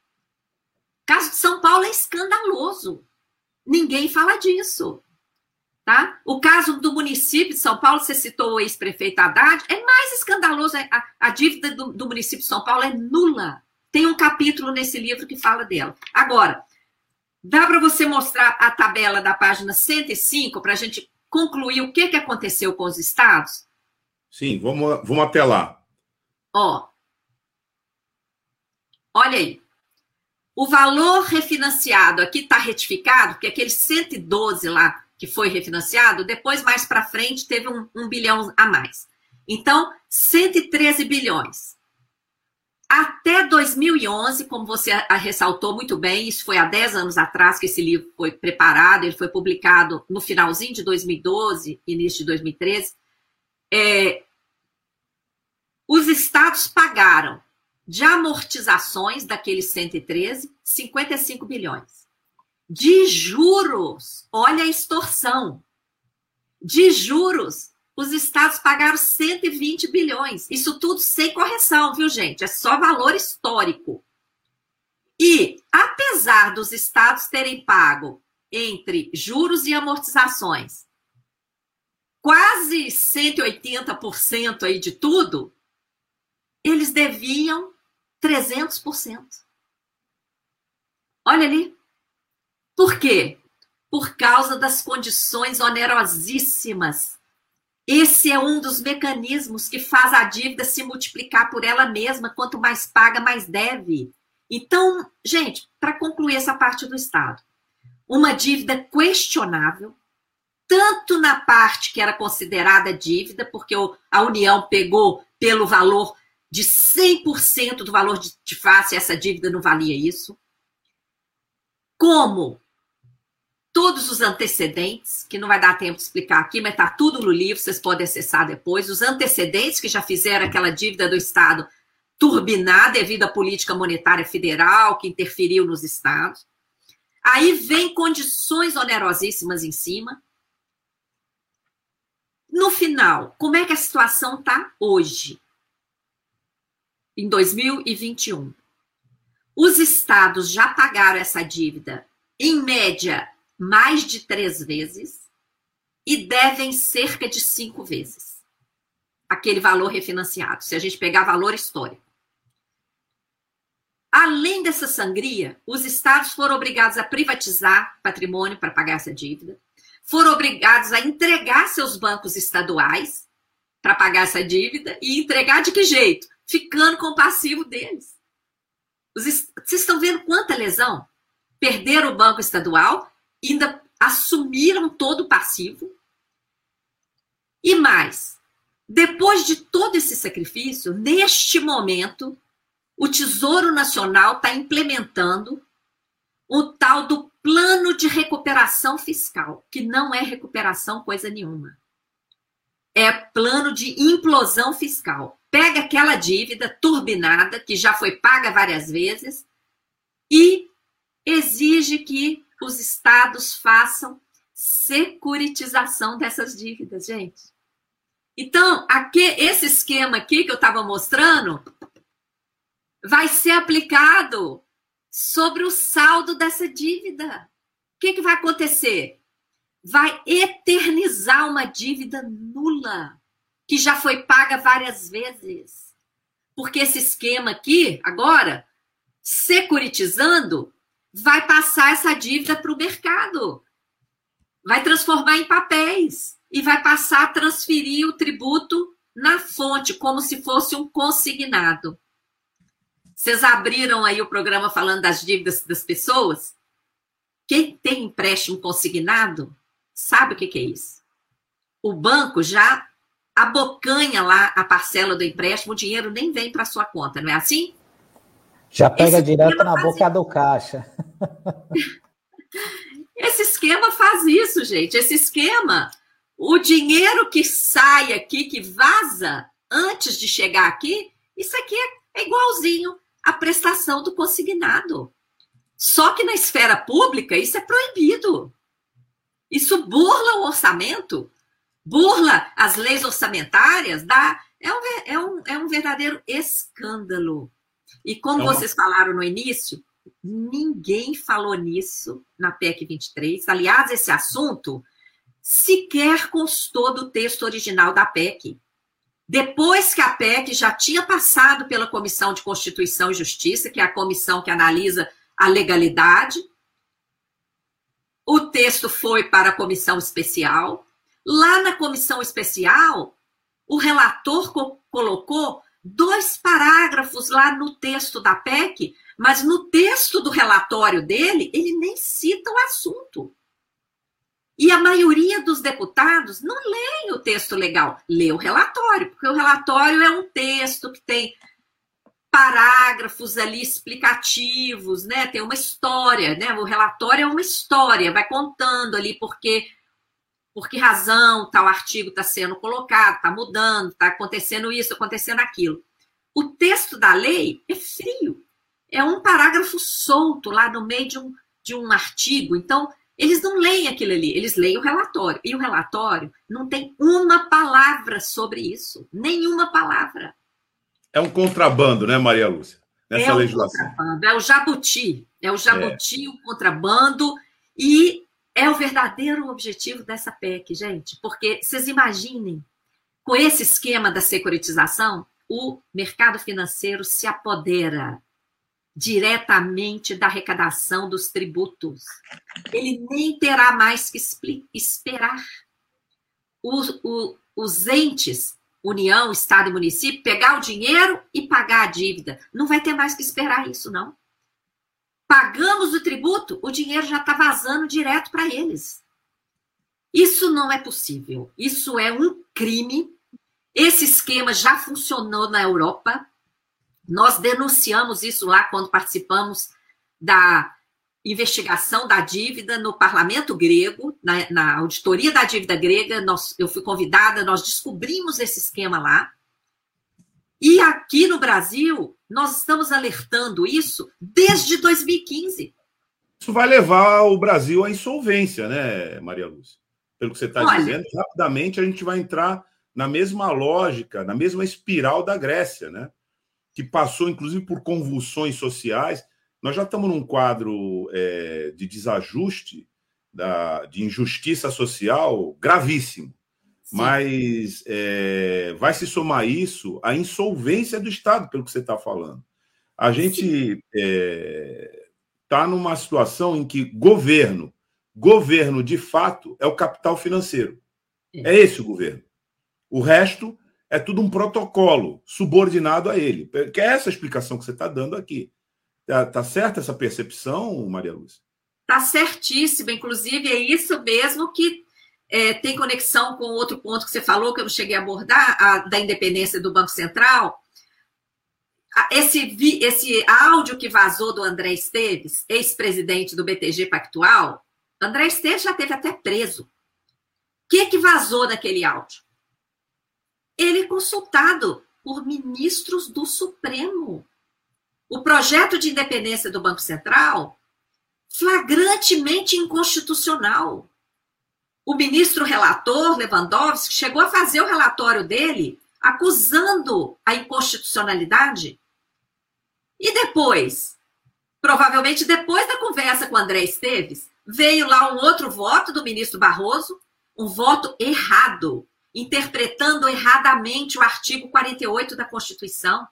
Speaker 3: O caso de São Paulo é escandaloso. Ninguém fala disso. Tá? O caso do município de São Paulo, você citou o ex-prefeito Haddad, é mais escandaloso. É, a, a dívida do, do, município de São Paulo é nula. Tem um capítulo nesse livro que fala dela. Agora, dá para você mostrar a tabela da página 105 para a gente concluir o que, que aconteceu com os estados?
Speaker 2: Sim, vamos, vamos até lá.
Speaker 3: Ó, olha aí. O valor refinanciado aqui está retificado, porque aquele 112 lá que foi refinanciado, depois, mais para frente, teve um, um bilhão a mais. Então, 113 bilhões. Até 2011, como você ressaltou muito bem, isso foi há 10 anos atrás que esse livro foi preparado, ele foi publicado no finalzinho de 2012, início de 2013. É, os estados pagaram de amortizações daqueles 113, 55 bilhões de juros. Olha a extorsão. De juros, os estados pagaram 120 bilhões. Isso tudo sem correção, viu, gente? É só valor histórico. E, apesar dos estados terem pago entre juros e amortizações quase 180% aí de tudo, eles deviam 300%. Olha ali. Por quê? Por causa das condições onerosíssimas. Esse é um dos mecanismos que faz a dívida se multiplicar por ela mesma. Quanto mais paga, mais deve. Então, gente, para concluir essa parte do Estado, uma dívida questionável, tanto na parte que era considerada dívida, porque a União pegou pelo valor de 100% do valor de face, essa dívida não valia isso, como todos os antecedentes, que não vai dar tempo de explicar aqui, mas está tudo no livro, vocês podem acessar depois. Os antecedentes que já fizeram aquela dívida do Estado turbinar devido à política monetária federal que interferiu nos estados. Aí vem condições onerosíssimas em cima. No final, como é que a situação está hoje? Em 2021. Os estados já pagaram essa dívida, em média, mais de três vezes e devem cerca de cinco vezes aquele valor refinanciado, se a gente pegar valor histórico. Além dessa sangria, os estados foram obrigados a privatizar patrimônio para pagar essa dívida, foram obrigados a entregar seus bancos estaduais para pagar essa dívida e entregar de que jeito? Ficando com o passivo deles. Vocês estão vendo quanta lesão? Perderam o banco estadual ainda assumiram todo o passivo. E mais, depois de todo esse sacrifício, neste momento, o Tesouro Nacional está implementando o tal do plano de recuperação fiscal, que não é recuperação coisa nenhuma. É plano de implosão fiscal. Pega aquela dívida turbinada, que já foi paga várias vezes, e exige que os estados façam securitização dessas dívidas, gente. Então, aqui, esse esquema aqui que eu estava mostrando vai ser aplicado sobre o saldo dessa dívida. O que, que vai acontecer? Vai eternizar uma dívida nula, que já foi paga várias vezes. Porque esse esquema aqui, agora, securitizando, vai passar essa dívida para o mercado, vai transformar em papéis e vai passar a transferir o tributo na fonte, como se fosse um consignado. Vocês abriram aí o programa falando das dívidas das pessoas? Quem tem empréstimo consignado sabe o que, que é isso. O banco já abocanha lá a parcela do empréstimo, o dinheiro nem vem para sua conta, não é assim?
Speaker 1: Já pega Esse direto na boca do caixa.
Speaker 3: Esse esquema faz isso, gente. Esse esquema, o dinheiro que sai aqui, que vaza antes de chegar aqui, isso aqui é igualzinho à prestação do consignado. Só que na esfera pública isso é proibido. Isso burla o orçamento, burla as leis orçamentárias, dá, é, um, é, um, é um verdadeiro escândalo. E como uma... vocês falaram no início, ninguém falou nisso na PEC 23. Aliás, esse assunto sequer constou do texto original da PEC. Depois que a PEC já tinha passado pela Comissão de Constituição e Justiça, que é a comissão que analisa a legalidade, o texto foi para a comissão especial. Lá na comissão especial, o relator co colocou dois parágrafos lá no texto da PEC, mas no texto do relatório dele, ele nem cita o assunto. E a maioria dos deputados não lê o texto legal, lê o relatório, porque o relatório é um texto que tem parágrafos ali explicativos, né? Tem uma história, né? O relatório é uma história, vai contando ali porque por que razão tal artigo está sendo colocado, está mudando, está acontecendo isso, acontecendo aquilo. O texto da lei é frio, é um parágrafo solto lá no meio de um, de um artigo. Então, eles não leem aquilo ali, eles leem o relatório. E o relatório não tem uma palavra sobre isso, nenhuma palavra.
Speaker 2: É um contrabando, né, Maria Lúcia? Nessa é legislação.
Speaker 3: Contrabando, é o jabuti. É o jabuti, é. o contrabando. E é o verdadeiro objetivo dessa PEC, gente. Porque vocês imaginem, com esse esquema da securitização, o mercado financeiro se apodera diretamente da arrecadação dos tributos. Ele nem terá mais que esperar. Os, os entes União, Estado e município, pegar o dinheiro e pagar a dívida. Não vai ter mais que esperar isso, não. Pagamos o tributo, o dinheiro já está vazando direto para eles. Isso não é possível. Isso é um crime. Esse esquema já funcionou na Europa. Nós denunciamos isso lá quando participamos da investigação da dívida no parlamento grego, na, na auditoria da dívida grega, nós, eu fui convidada, nós descobrimos esse esquema lá. E aqui no Brasil, nós estamos alertando isso desde 2015.
Speaker 2: Isso vai levar o Brasil à insolvência, né, Maria Lúcia? Pelo que você está dizendo, rapidamente a gente vai entrar na mesma lógica, na mesma espiral da Grécia, né? Que passou, inclusive, por convulsões sociais nós já estamos num quadro é, de desajuste, da, de injustiça social gravíssimo. Sim. Mas é, vai se somar isso à insolvência do Estado, pelo que você está falando. A gente está é, tá numa situação em que governo, governo de fato, é o capital financeiro. É, é esse o governo. O resto é tudo um protocolo subordinado a ele. Que é essa explicação que você está dando aqui. Tá, tá certa essa percepção, Maria Lúcia?
Speaker 3: Tá certíssima. Inclusive, é isso mesmo que é, tem conexão com outro ponto que você falou, que eu não cheguei a abordar, a, da independência do Banco Central. Esse, esse áudio que vazou do André Esteves, ex-presidente do BTG Pactual, André Esteves já teve até preso. O que, que vazou naquele áudio? Ele consultado por ministros do Supremo o projeto de independência do Banco Central flagrantemente inconstitucional. O ministro relator Lewandowski chegou a fazer o relatório dele acusando a inconstitucionalidade. E depois, provavelmente depois da conversa com André Esteves, veio lá um outro voto do ministro Barroso, um voto errado, interpretando erradamente o artigo 48 da Constituição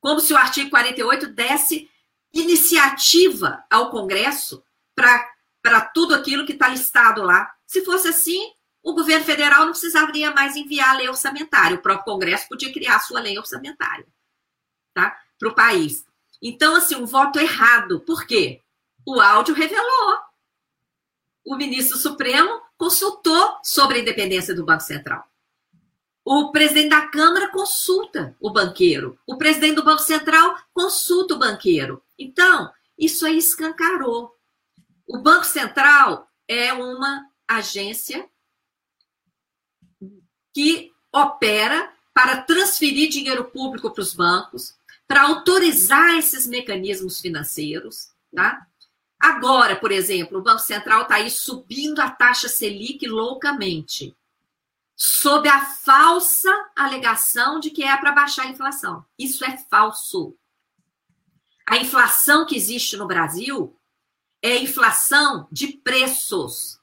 Speaker 3: como se o artigo 48 desse iniciativa ao Congresso para tudo aquilo que está listado lá. Se fosse assim, o governo federal não precisaria mais enviar a lei orçamentária, o próprio Congresso podia criar a sua lei orçamentária tá? para o país. Então, assim, um voto errado. Por quê? O áudio revelou. O ministro Supremo consultou sobre a independência do Banco Central. O presidente da Câmara consulta o banqueiro. O presidente do Banco Central consulta o banqueiro. Então, isso aí escancarou. O Banco Central é uma agência que opera para transferir dinheiro público para os bancos, para autorizar esses mecanismos financeiros, tá? Agora, por exemplo, o Banco Central está aí subindo a taxa Selic loucamente, sob a falsa alegação de que é para baixar a inflação. Isso é falso. A inflação que existe no Brasil é inflação de preços.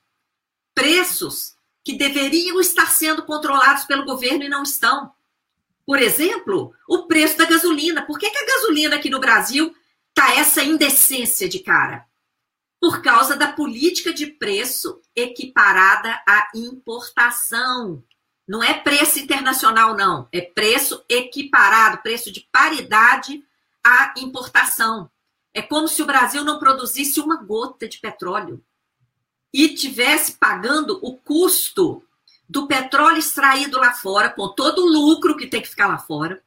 Speaker 3: Preços que deveriam estar sendo controlados pelo governo e não estão. Por exemplo, o preço da gasolina. Por que, que a gasolina aqui no Brasil tá essa indecência de cara? Por causa da política de preço equiparada à importação. Não é preço internacional, não. É preço equiparado, preço de paridade à importação. É como se o Brasil não produzisse uma gota de petróleo e tivesse pagando o custo do petróleo extraído lá fora, com todo o lucro que tem que ficar lá fora,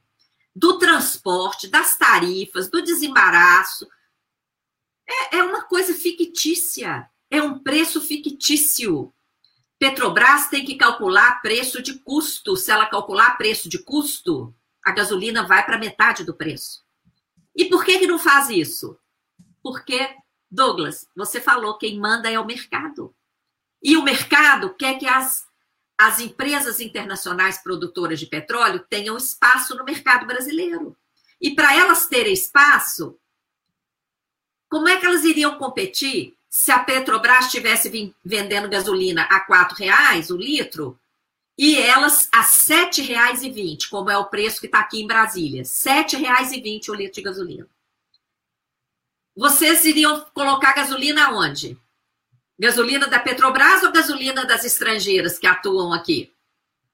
Speaker 3: do transporte, das tarifas, do desembaraço. É, é uma coisa fictícia, é um preço fictício. Petrobras tem que calcular preço de custo. Se ela calcular preço de custo, a gasolina vai para metade do preço. E por que, que não faz isso? Porque, Douglas, você falou, quem manda é o mercado. E o mercado quer que as as empresas internacionais produtoras de petróleo tenham espaço no mercado brasileiro. E para elas terem espaço, como é que elas iriam competir se a Petrobras estivesse vendendo gasolina a R$ reais o litro e elas a R$ 7,20, como é o preço que está aqui em Brasília, R$ 7,20 o litro de gasolina. Vocês iriam colocar gasolina onde? Gasolina da Petrobras ou gasolina das estrangeiras que atuam aqui?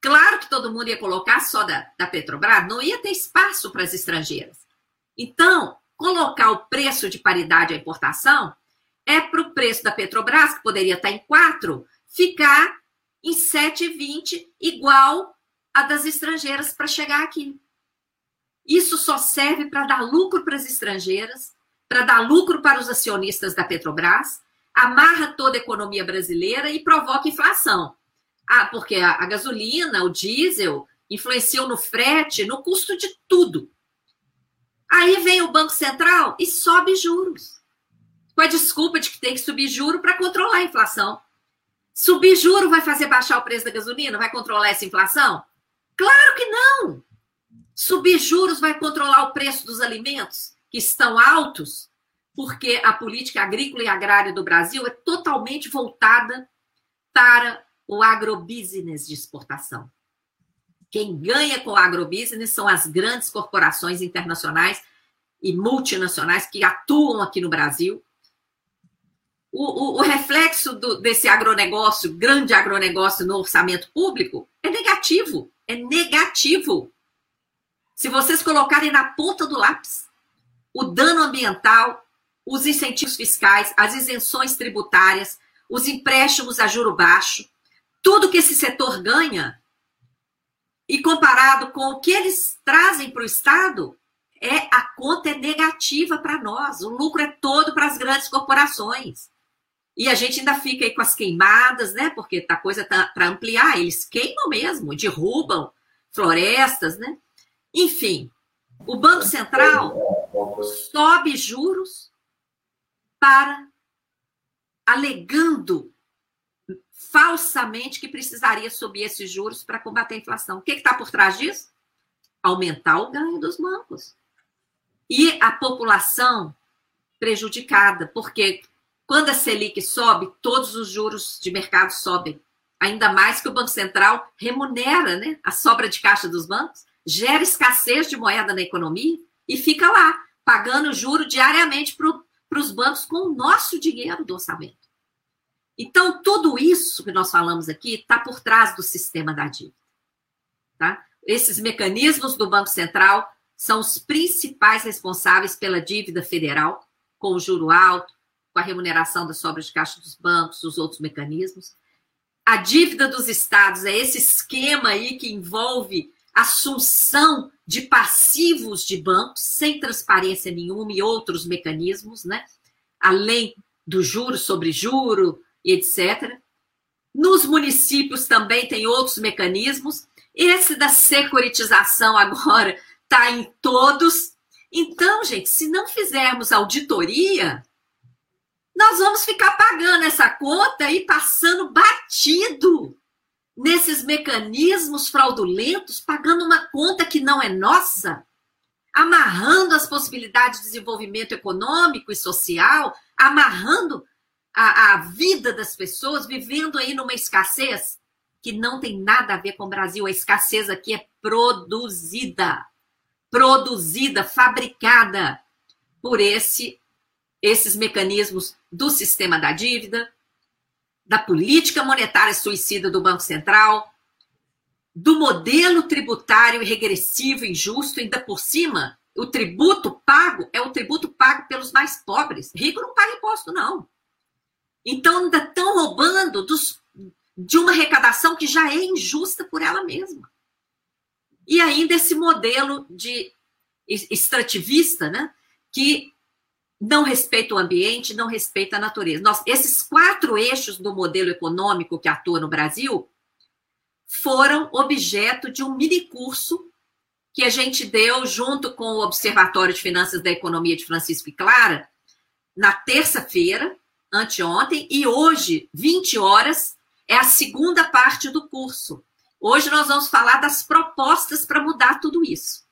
Speaker 3: Claro que todo mundo ia colocar só da, da Petrobras, não ia ter espaço para as estrangeiras. Então, colocar o preço de paridade à importação é para o preço da Petrobras, que poderia estar em 4, ficar em 7,20, igual a das estrangeiras para chegar aqui. Isso só serve para dar lucro para as estrangeiras, para dar lucro para os acionistas da Petrobras amarra toda a economia brasileira e provoca inflação. Ah, porque a, a gasolina, o diesel, influenciam no frete, no custo de tudo. Aí vem o Banco Central e sobe juros. Com a desculpa de que tem que subir juro para controlar a inflação. Subir juro vai fazer baixar o preço da gasolina? Vai controlar essa inflação? Claro que não! Subir juros vai controlar o preço dos alimentos, que estão altos, porque a política agrícola e agrária do Brasil é totalmente voltada para o agrobusiness de exportação. Quem ganha com o agrobusiness são as grandes corporações internacionais e multinacionais que atuam aqui no Brasil. O, o, o reflexo do, desse agronegócio, grande agronegócio no orçamento público, é negativo. É negativo. Se vocês colocarem na ponta do lápis o dano ambiental, os incentivos fiscais, as isenções tributárias, os empréstimos a juro baixo, tudo que esse setor ganha, e comparado com o que eles trazem para o Estado, é a conta é negativa para nós. O lucro é todo para as grandes corporações. E a gente ainda fica aí com as queimadas, né? Porque a coisa tá para ampliar, eles queimam mesmo, derrubam florestas, né? Enfim, o Banco Central sobe juros para alegando falsamente que precisaria subir esses juros para combater a inflação. O que está por trás disso? Aumentar o ganho dos bancos. E a população prejudicada, porque quando a Selic sobe, todos os juros de mercado sobem. Ainda mais que o Banco Central remunera né, a sobra de caixa dos bancos, gera escassez de moeda na economia e fica lá, pagando juro diariamente para os bancos com o nosso dinheiro do orçamento. Então, tudo isso que nós falamos aqui está por trás do sistema da dívida. Tá? Esses mecanismos do Banco Central são os principais responsáveis pela dívida federal, com o juro alto, com a remuneração das sobras de caixa dos bancos, os outros mecanismos. A dívida dos estados é esse esquema aí que envolve assunção de passivos de bancos sem transparência nenhuma e outros mecanismos, né? além do juro sobre juro e etc. Nos municípios também tem outros mecanismos Esse da securitização agora está em todos. Então, gente, se não fizermos auditoria, nós vamos ficar pagando essa conta e passando batido nesses mecanismos fraudulentos, pagando uma conta que não é nossa, amarrando as possibilidades de desenvolvimento econômico e social, amarrando a, a vida das pessoas, vivendo aí numa escassez que não tem nada a ver com o Brasil. A escassez aqui é produzida, produzida, fabricada por esse esses mecanismos do sistema da dívida, da política monetária suicida do Banco Central, do modelo tributário regressivo, injusto, ainda por cima, o tributo pago é o tributo pago pelos mais pobres. Rico não paga imposto, não. Então, ainda estão roubando dos, de uma arrecadação que já é injusta por ela mesma. E ainda esse modelo de extrativista, né, que não respeita o ambiente, não respeita a natureza. Nós, esses quatro eixos do modelo econômico que atua no Brasil foram objeto de um mini curso que a gente deu junto com o Observatório de Finanças da Economia de Francisco e Clara na terça-feira, anteontem, e hoje, 20 horas, é a segunda parte do curso. Hoje nós vamos falar das propostas para mudar tudo isso.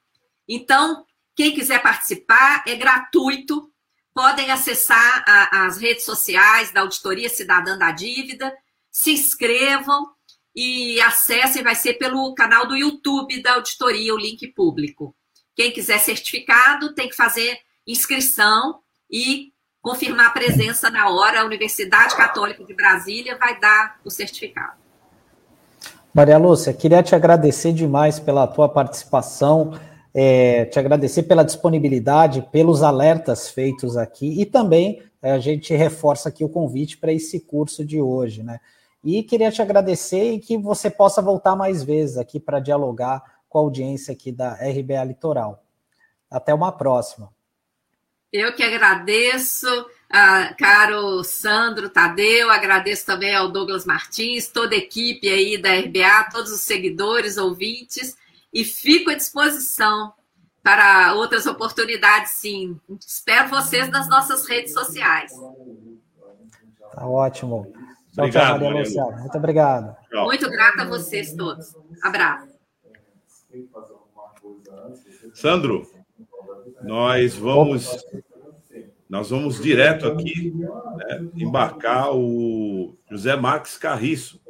Speaker 3: Então, quem quiser participar, é gratuito, podem acessar a, as redes sociais da Auditoria Cidadã da Dívida, se inscrevam e acessem, vai ser pelo canal do YouTube da Auditoria, o link público. Quem quiser certificado tem que fazer inscrição e confirmar a presença na hora. A Universidade Católica de Brasília vai dar o certificado.
Speaker 1: Maria Lúcia, queria te agradecer demais pela tua participação é, te agradecer pela disponibilidade, pelos alertas feitos aqui e também é, a gente reforça aqui o convite para esse curso de hoje, né? E queria te agradecer e que você possa voltar mais vezes aqui para dialogar com a audiência aqui da RBA Litoral. Até uma próxima.
Speaker 3: Eu que agradeço, uh, caro Sandro Tadeu, agradeço também ao Douglas Martins, toda a equipe aí da RBA, todos os seguidores, ouvintes e fico à disposição para outras oportunidades, sim. Espero vocês nas nossas redes sociais.
Speaker 1: Tá ótimo. Tchau, obrigado, tchau, Maria Luciana. Muito obrigado.
Speaker 3: Tchau. Muito grata a vocês todos. Abraço.
Speaker 2: Sandro, nós vamos nós vamos direto aqui né, embarcar o José Marques Carriço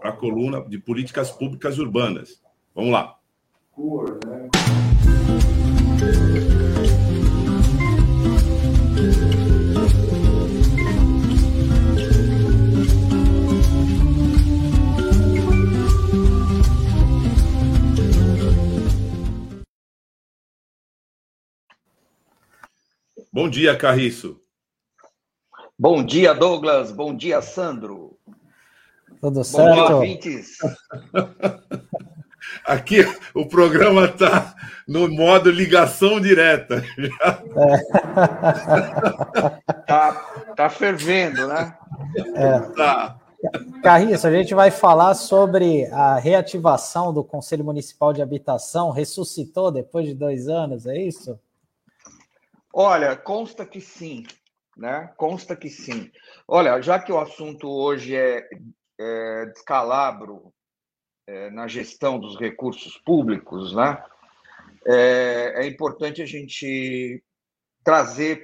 Speaker 2: para a coluna de políticas públicas urbanas. Vamos lá cor, né? Bom dia, Carriço.
Speaker 4: Bom dia, Douglas. Bom dia, Sandro.
Speaker 1: Tudo certo? Bom dia,
Speaker 4: ouvintes.
Speaker 2: Aqui o programa está no modo ligação direta.
Speaker 4: É. tá, tá fervendo, né?
Speaker 1: É. Tá. Carriço, a gente vai falar sobre a reativação do Conselho Municipal de Habitação. Ressuscitou depois de dois anos, é isso?
Speaker 4: Olha, consta que sim, né? Consta que sim. Olha, já que o assunto hoje é, é descalabro é, na gestão dos recursos públicos, né? É, é importante a gente trazer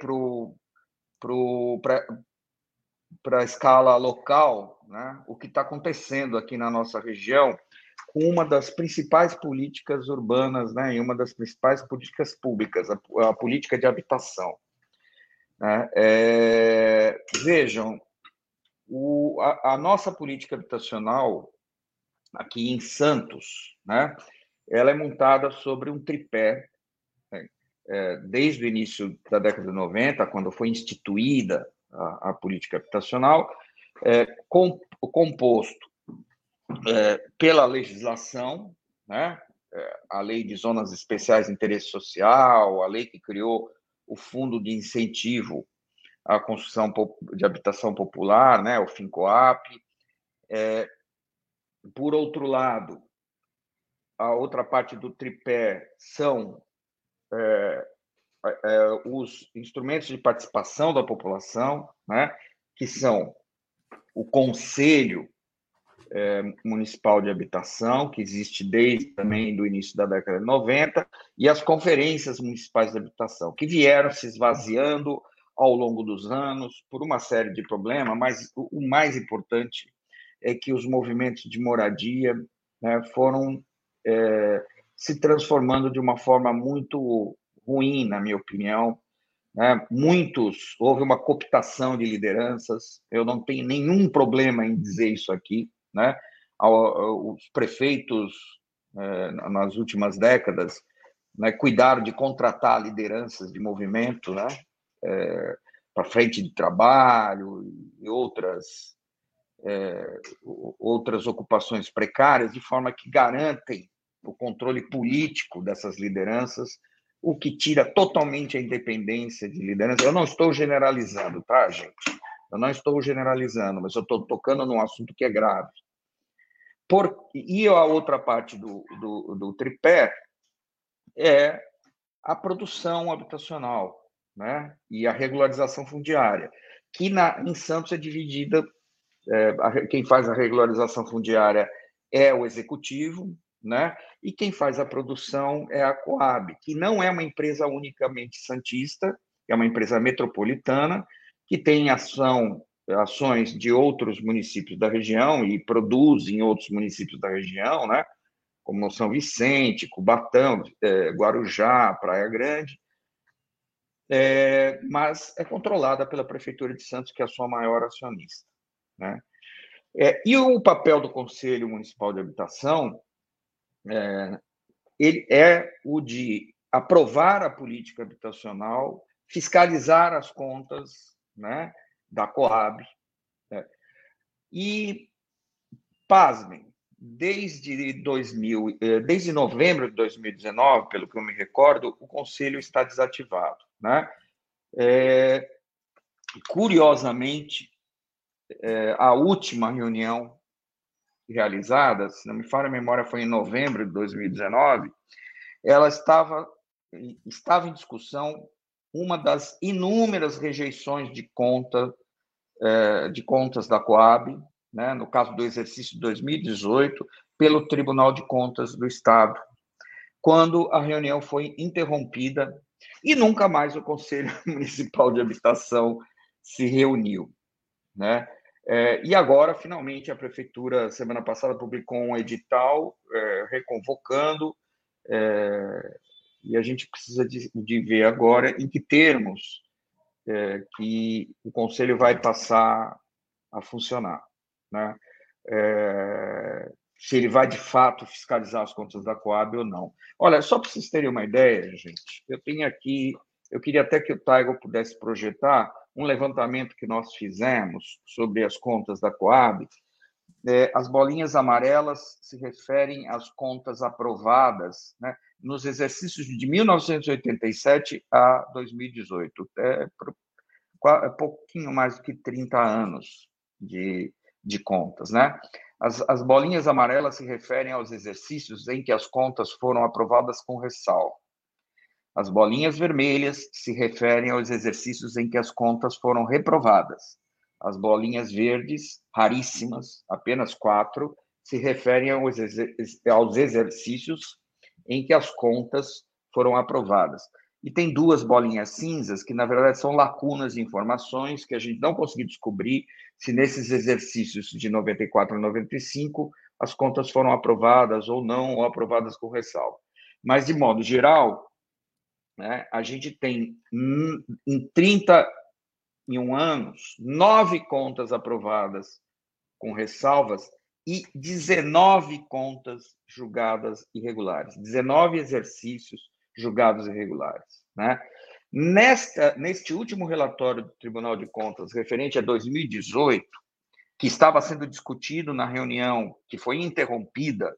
Speaker 4: para a escala local né, o que está acontecendo aqui na nossa região uma das principais políticas urbanas né, e uma das principais políticas públicas, a, a política de habitação. Né? É, vejam, o, a, a, nossa política habitacional aqui em Santos, né? Ela é montada sobre um tripé, né? é, desde o início da década de 90, quando foi instituída a, a política habitacional, é, com, composto é, pela legislação, né? É, a lei de zonas especiais de interesse social, a lei que criou o fundo de incentivo à construção de habitação popular, né? o FINCOAP, é, por outro lado, a outra parte do tripé são é, é, os instrumentos de participação da população, né, que são o Conselho é, Municipal de Habitação, que existe desde também do início da década de 90, e as conferências municipais de habitação, que vieram se esvaziando ao longo dos anos por uma série de problemas, mas o mais importante é que os movimentos de moradia né, foram é, se transformando de uma forma muito ruim, na minha opinião. Né? Muitos, houve uma cooptação de lideranças, eu não tenho nenhum problema em dizer isso aqui. Né? Os prefeitos, é, nas últimas décadas, né, cuidaram de contratar lideranças de movimento né, é, para frente de trabalho e outras, é, outras ocupações precárias, de forma que garantem o controle político dessas lideranças o que tira totalmente a independência de liderança. Eu não estou generalizando, tá, gente? Eu não estou generalizando, mas eu estou tocando num assunto que é grave. Por, e a outra parte do, do, do tripé é a produção habitacional né? e a regularização fundiária, que na, em Santos é dividida. É, a, quem faz a regularização fundiária é o executivo, né? E quem faz a produção é a Coab, que não é uma empresa unicamente santista, é uma empresa metropolitana que tem ação ações de outros municípios da região e produz em outros municípios da região, né? Como São Vicente, Cubatão, é, Guarujá, Praia Grande, é, mas é controlada pela Prefeitura de Santos, que é a sua maior acionista. Né? É, e o papel do Conselho Municipal de Habitação ele é o de aprovar a política habitacional, fiscalizar as contas né, da Coab. Né, e, pasmem, desde, 2000, é, desde novembro de 2019, pelo que eu me recordo, o conselho está desativado. Né? É, curiosamente, é, a última reunião realizada, se não me falha a memória, foi em novembro de 2019, ela estava, estava em discussão uma das inúmeras rejeições de conta é, de contas da Coab, né, no caso do exercício de 2018, pelo Tribunal de Contas do Estado, quando a reunião foi interrompida e nunca mais o Conselho Municipal de Habitação se reuniu. Né? É, e agora, finalmente, a prefeitura, semana passada, publicou um edital é, reconvocando, e a gente precisa de, de, ver agora em que termos é, que o conselho vai passar a funcionar. Né? É, se ele vai, de fato, fiscalizar as contas da Coab ou não. Olha, só para vocês terem uma ideia, gente, eu tenho aqui, eu queria até que o Taigo pudesse projetar um levantamento que nós fizemos sobre as contas da Coab, é, as bolinhas amarelas se referem às contas aprovadas né, nos exercícios de 1987 a 2018. É, é pouquinho mais do que 30 anos de, de contas. Né? As, as bolinhas amarelas se referem aos exercícios em que as contas foram aprovadas com ressalva. As bolinhas vermelhas se referem aos exercícios em que as contas foram reprovadas. As bolinhas verdes, raríssimas, apenas quatro, se referem aos exercícios em que as contas foram aprovadas. E tem duas bolinhas cinzas, que na verdade são lacunas de informações que a gente não conseguiu descobrir se nesses exercícios de 94 a 95 as contas foram aprovadas ou não, ou aprovadas com ressalva. Mas, de modo geral, né, a gente tem em 31 anos, nove contas aprovadas com ressalvas e 19 contas julgadas irregulares, 19 exercícios julgados irregulares. Né? Nesta, neste último relatório do Tribunal de Contas, referente a 2018, que estava sendo discutido na reunião que foi interrompida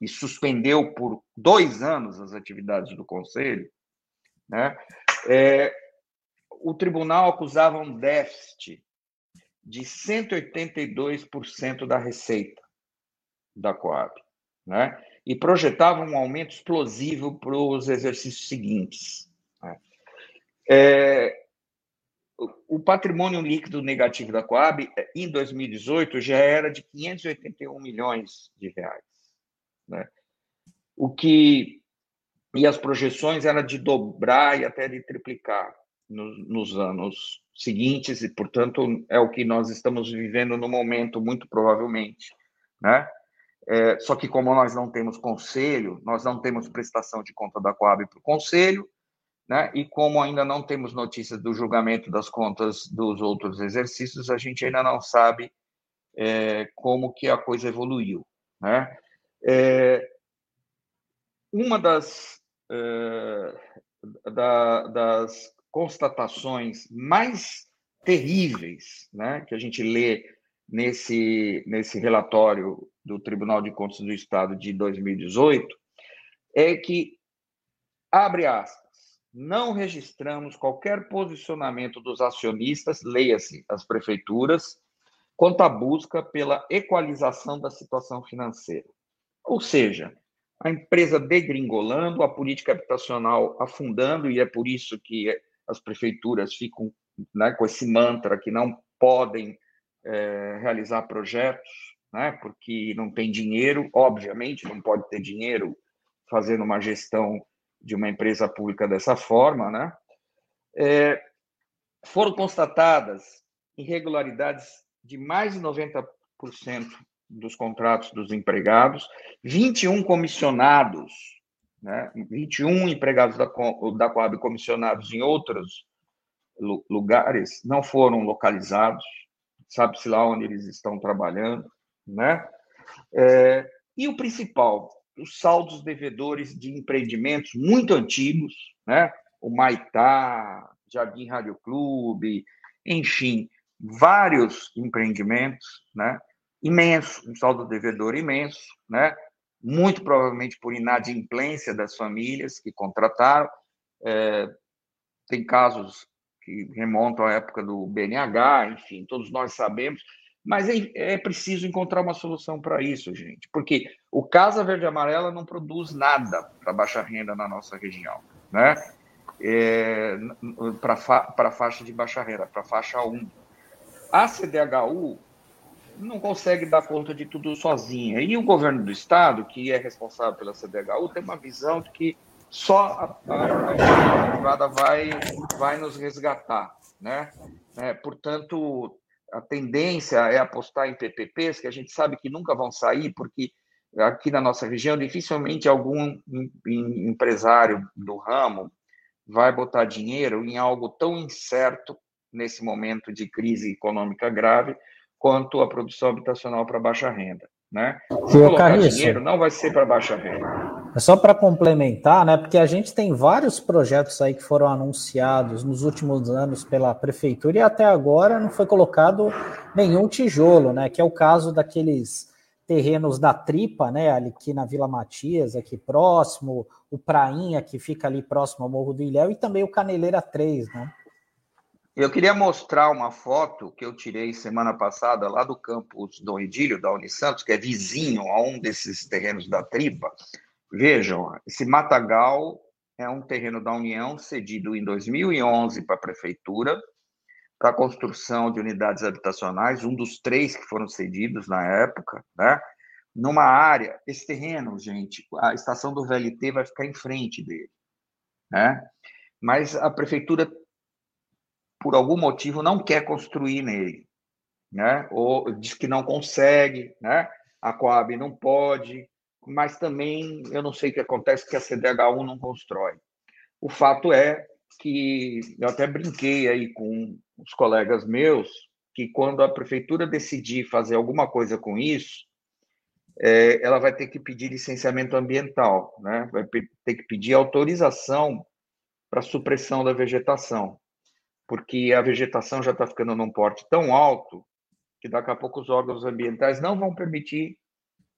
Speaker 4: e suspendeu por dois anos as atividades do Conselho, né? É, o tribunal acusava um déficit de 182% da receita da Coab. Né? e projetava um aumento explosivo para os exercícios seguintes. Né? É, o patrimônio líquido negativo da Coab, em 2018, já era de 581 milhões de reais. Né? O que. E as projeções eram de dobrar e até de triplicar nos, nos anos seguintes, e, portanto, é o que nós estamos vivendo no momento, muito provavelmente. Né? É, só que, como nós não temos conselho, nós não temos prestação de conta da Coab para o conselho, né? E como ainda não temos notícias do julgamento das contas dos outros exercícios, a gente ainda não sabe é, como que a coisa evoluiu, né? É, uma das, é, da, das constatações mais terríveis, né, que a gente lê nesse nesse relatório do Tribunal de Contas do Estado de 2018 é que abre aspas não registramos qualquer posicionamento dos acionistas, leia-se as prefeituras, quanto à busca pela equalização da situação financeira. Ou seja, a empresa degringolando, a política habitacional afundando, e é por isso que as prefeituras ficam né, com esse mantra que não podem é, realizar projetos, né, porque não tem dinheiro, obviamente, não pode ter dinheiro fazendo uma gestão de uma empresa pública dessa forma, né? É, foram constatadas irregularidades de mais de 90% dos contratos dos empregados, 21 comissionados, né? 21 empregados da, da Coab comissionados em outros lugares não foram localizados, sabe-se lá onde eles estão trabalhando, né? É, e o principal, os saldos devedores de empreendimentos muito antigos, né? o Maitá, Jardim Rádio Clube, enfim, vários empreendimentos, né? imenso, um saldo devedor imenso, né? Muito provavelmente por inadimplência das famílias que contrataram. É, tem casos que remontam à época do BNH, enfim, todos nós sabemos, mas é, é preciso encontrar uma solução para isso, gente, porque o Casa Verde Amarela não produz nada para baixa renda na nossa região, né? É, para fa faixa de baixa renda, para faixa 1. A CDHU não consegue dar conta de tudo sozinha. E o governo do estado, que é responsável pela CDHU, tem uma visão de que só a, a, a privada vai, vai nos resgatar. Né? É, portanto, a tendência é apostar em PPPs, que a gente sabe que nunca vão sair, porque aqui na nossa região dificilmente algum empresário do ramo vai botar dinheiro em algo tão incerto nesse momento de crise econômica grave quanto a produção habitacional para baixa renda. Né? Se colocar dinheiro, não vai ser para baixa renda.
Speaker 1: É só para complementar, né? Porque a gente tem vários projetos aí que foram anunciados nos últimos anos pela prefeitura e até agora não foi colocado nenhum tijolo, né? Que é o caso daqueles terrenos da Tripa, né? Ali aqui na Vila Matias, aqui próximo, o Prainha, que fica ali próximo ao Morro do Ilhéu, e também o Caneleira 3, né?
Speaker 4: Eu queria mostrar uma foto que eu tirei semana passada lá do campus do Edílio, da Unisantos, que é vizinho a um desses terrenos da Tripa. Vejam, esse matagal é um terreno da União cedido em 2011 para a prefeitura para a construção de unidades habitacionais, um dos três que foram cedidos na época, né? Numa área, esse terreno, gente, a estação do VLT vai ficar em frente dele, né? Mas a prefeitura, por algum motivo, não quer construir nele, né? Ou diz que não consegue, né? A Coab não pode, mas também eu não sei o que acontece que a CDHU não constrói. O fato é que eu até brinquei aí com os colegas meus que quando a prefeitura decidir fazer alguma coisa com isso, é, ela vai ter que pedir licenciamento ambiental, né? vai ter que pedir autorização para supressão da vegetação, porque a vegetação já está ficando num porte tão alto que daqui a pouco os órgãos ambientais não vão permitir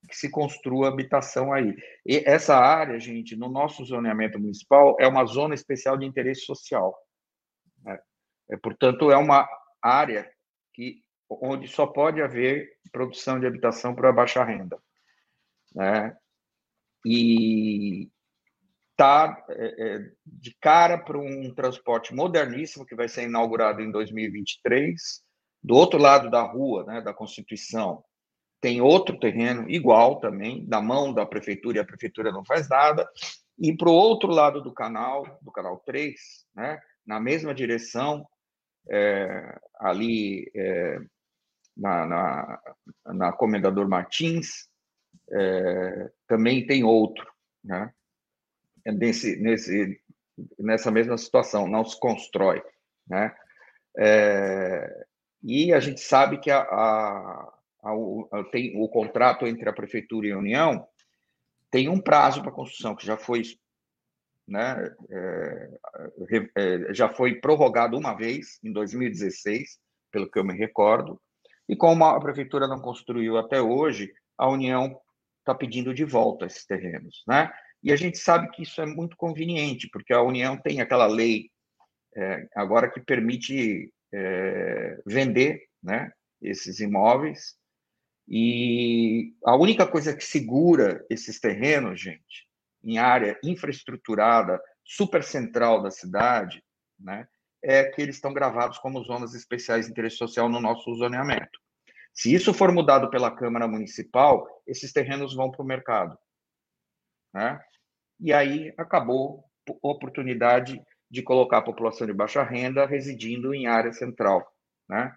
Speaker 4: que se construa habitação aí. E essa área, gente, no nosso zoneamento municipal, é uma zona especial de interesse social. Né? É, portanto, é uma área que, onde só pode haver produção de habitação para baixa renda. Né? e está é, é, de cara para um transporte moderníssimo que vai ser inaugurado em 2023. Do outro lado da rua, né, da Constituição, tem outro terreno igual também, na mão da prefeitura, e a prefeitura não faz nada. E para o outro lado do canal, do canal 3, né, na mesma direção, é, ali é, na, na, na Comendador Martins, é, também tem outro. Né? Nesse, nesse, nessa mesma situação, não se constrói. Né? É, e a gente sabe que a, a, a, tem, o contrato entre a Prefeitura e a União tem um prazo para construção, que já foi, né, é, é, já foi prorrogado uma vez, em 2016, pelo que eu me recordo, e como a Prefeitura não construiu até hoje, a União está pedindo de volta esses terrenos. Né? E a gente sabe que isso é muito conveniente, porque a União tem aquela lei é, agora que permite é, vender né, esses imóveis. E a única coisa que segura esses terrenos, gente, em área infraestruturada, super central da cidade, né, é que eles estão gravados como zonas especiais de interesse social no nosso zoneamento. Se isso for mudado pela Câmara Municipal, esses terrenos vão para o mercado. Né? e aí acabou a oportunidade de colocar a população de baixa renda residindo em área central, né?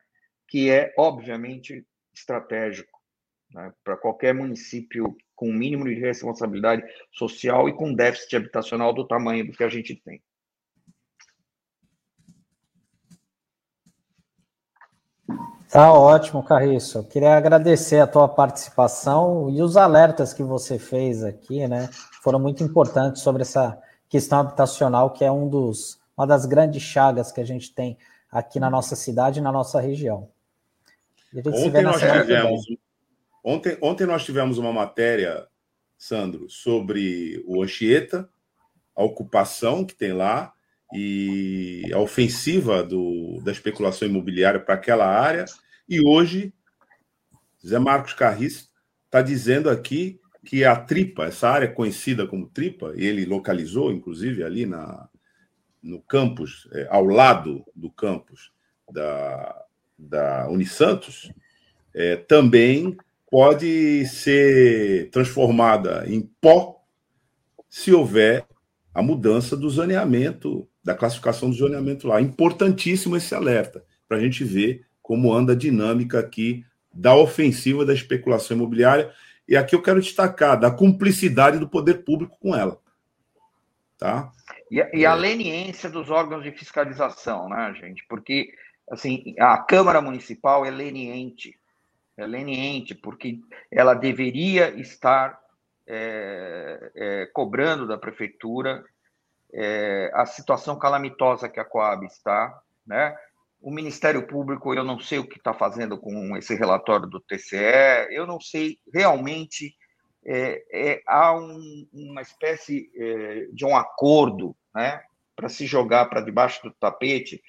Speaker 4: que é, obviamente, estratégico né? para qualquer município com o mínimo de responsabilidade social e com déficit habitacional do tamanho do que a gente tem.
Speaker 1: Tá ótimo, Carriço. queria agradecer a tua participação e os alertas que você fez aqui, né? Foram muito importantes sobre essa questão habitacional, que é um dos, uma das grandes chagas que a gente tem aqui na nossa cidade e na nossa região.
Speaker 2: Ontem nós, tivemos, ontem, ontem nós tivemos uma matéria, Sandro, sobre o Anchieta, a ocupação que tem lá, e a ofensiva do, da especulação imobiliária para aquela área. E hoje, Zé Marcos Carris está dizendo aqui que a Tripa, essa área conhecida como Tripa, ele localizou, inclusive, ali na, no campus, é, ao lado do campus da, da Unisantos, é, também pode ser transformada em pó se houver a mudança do zoneamento da classificação do zoneamento lá. Importantíssimo esse alerta, para a gente ver como anda a dinâmica aqui da ofensiva da especulação imobiliária. E aqui eu quero destacar da cumplicidade do poder público com ela. Tá?
Speaker 4: E, e a leniência dos órgãos de fiscalização, né, gente? Porque assim, a Câmara Municipal é leniente. É leniente, porque ela deveria estar é, é, cobrando da prefeitura é, a situação calamitosa que a Coab está, né? O Ministério Público, eu não sei o que está fazendo com esse relatório do TCE, eu não sei realmente. É, é, há um, uma espécie é, de um acordo né, para se jogar para debaixo do tapete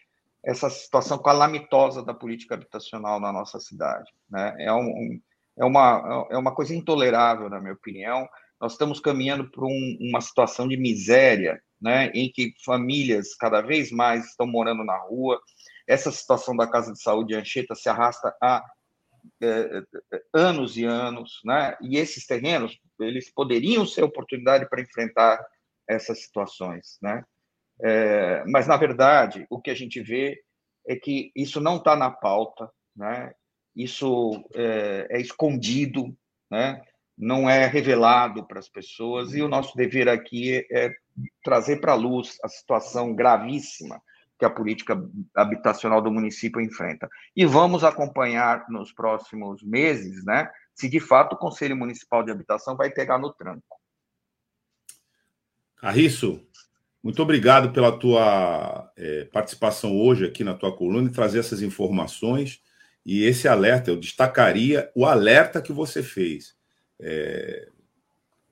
Speaker 4: essa situação calamitosa da política habitacional na nossa cidade. Né? É, um, é, uma, é uma coisa intolerável, na minha opinião. Nós estamos caminhando para um, uma situação de miséria né, em que famílias cada vez mais estão morando na rua. Essa situação da Casa de Saúde Anchieta se arrasta há é, anos e anos, né? E esses terrenos, eles poderiam ser oportunidade para enfrentar essas situações, né? É, mas, na verdade, o que a gente vê é que isso não está na pauta, né? Isso é, é escondido, né? não é revelado para as pessoas, e o nosso dever aqui é trazer para a luz a situação gravíssima que a política habitacional do município enfrenta. E vamos acompanhar nos próximos meses, né, se de fato o Conselho Municipal de Habitação vai pegar no tranco.
Speaker 2: Carriço, muito obrigado pela tua é, participação hoje aqui na tua coluna e trazer essas informações. E esse alerta, eu destacaria o alerta que você fez é,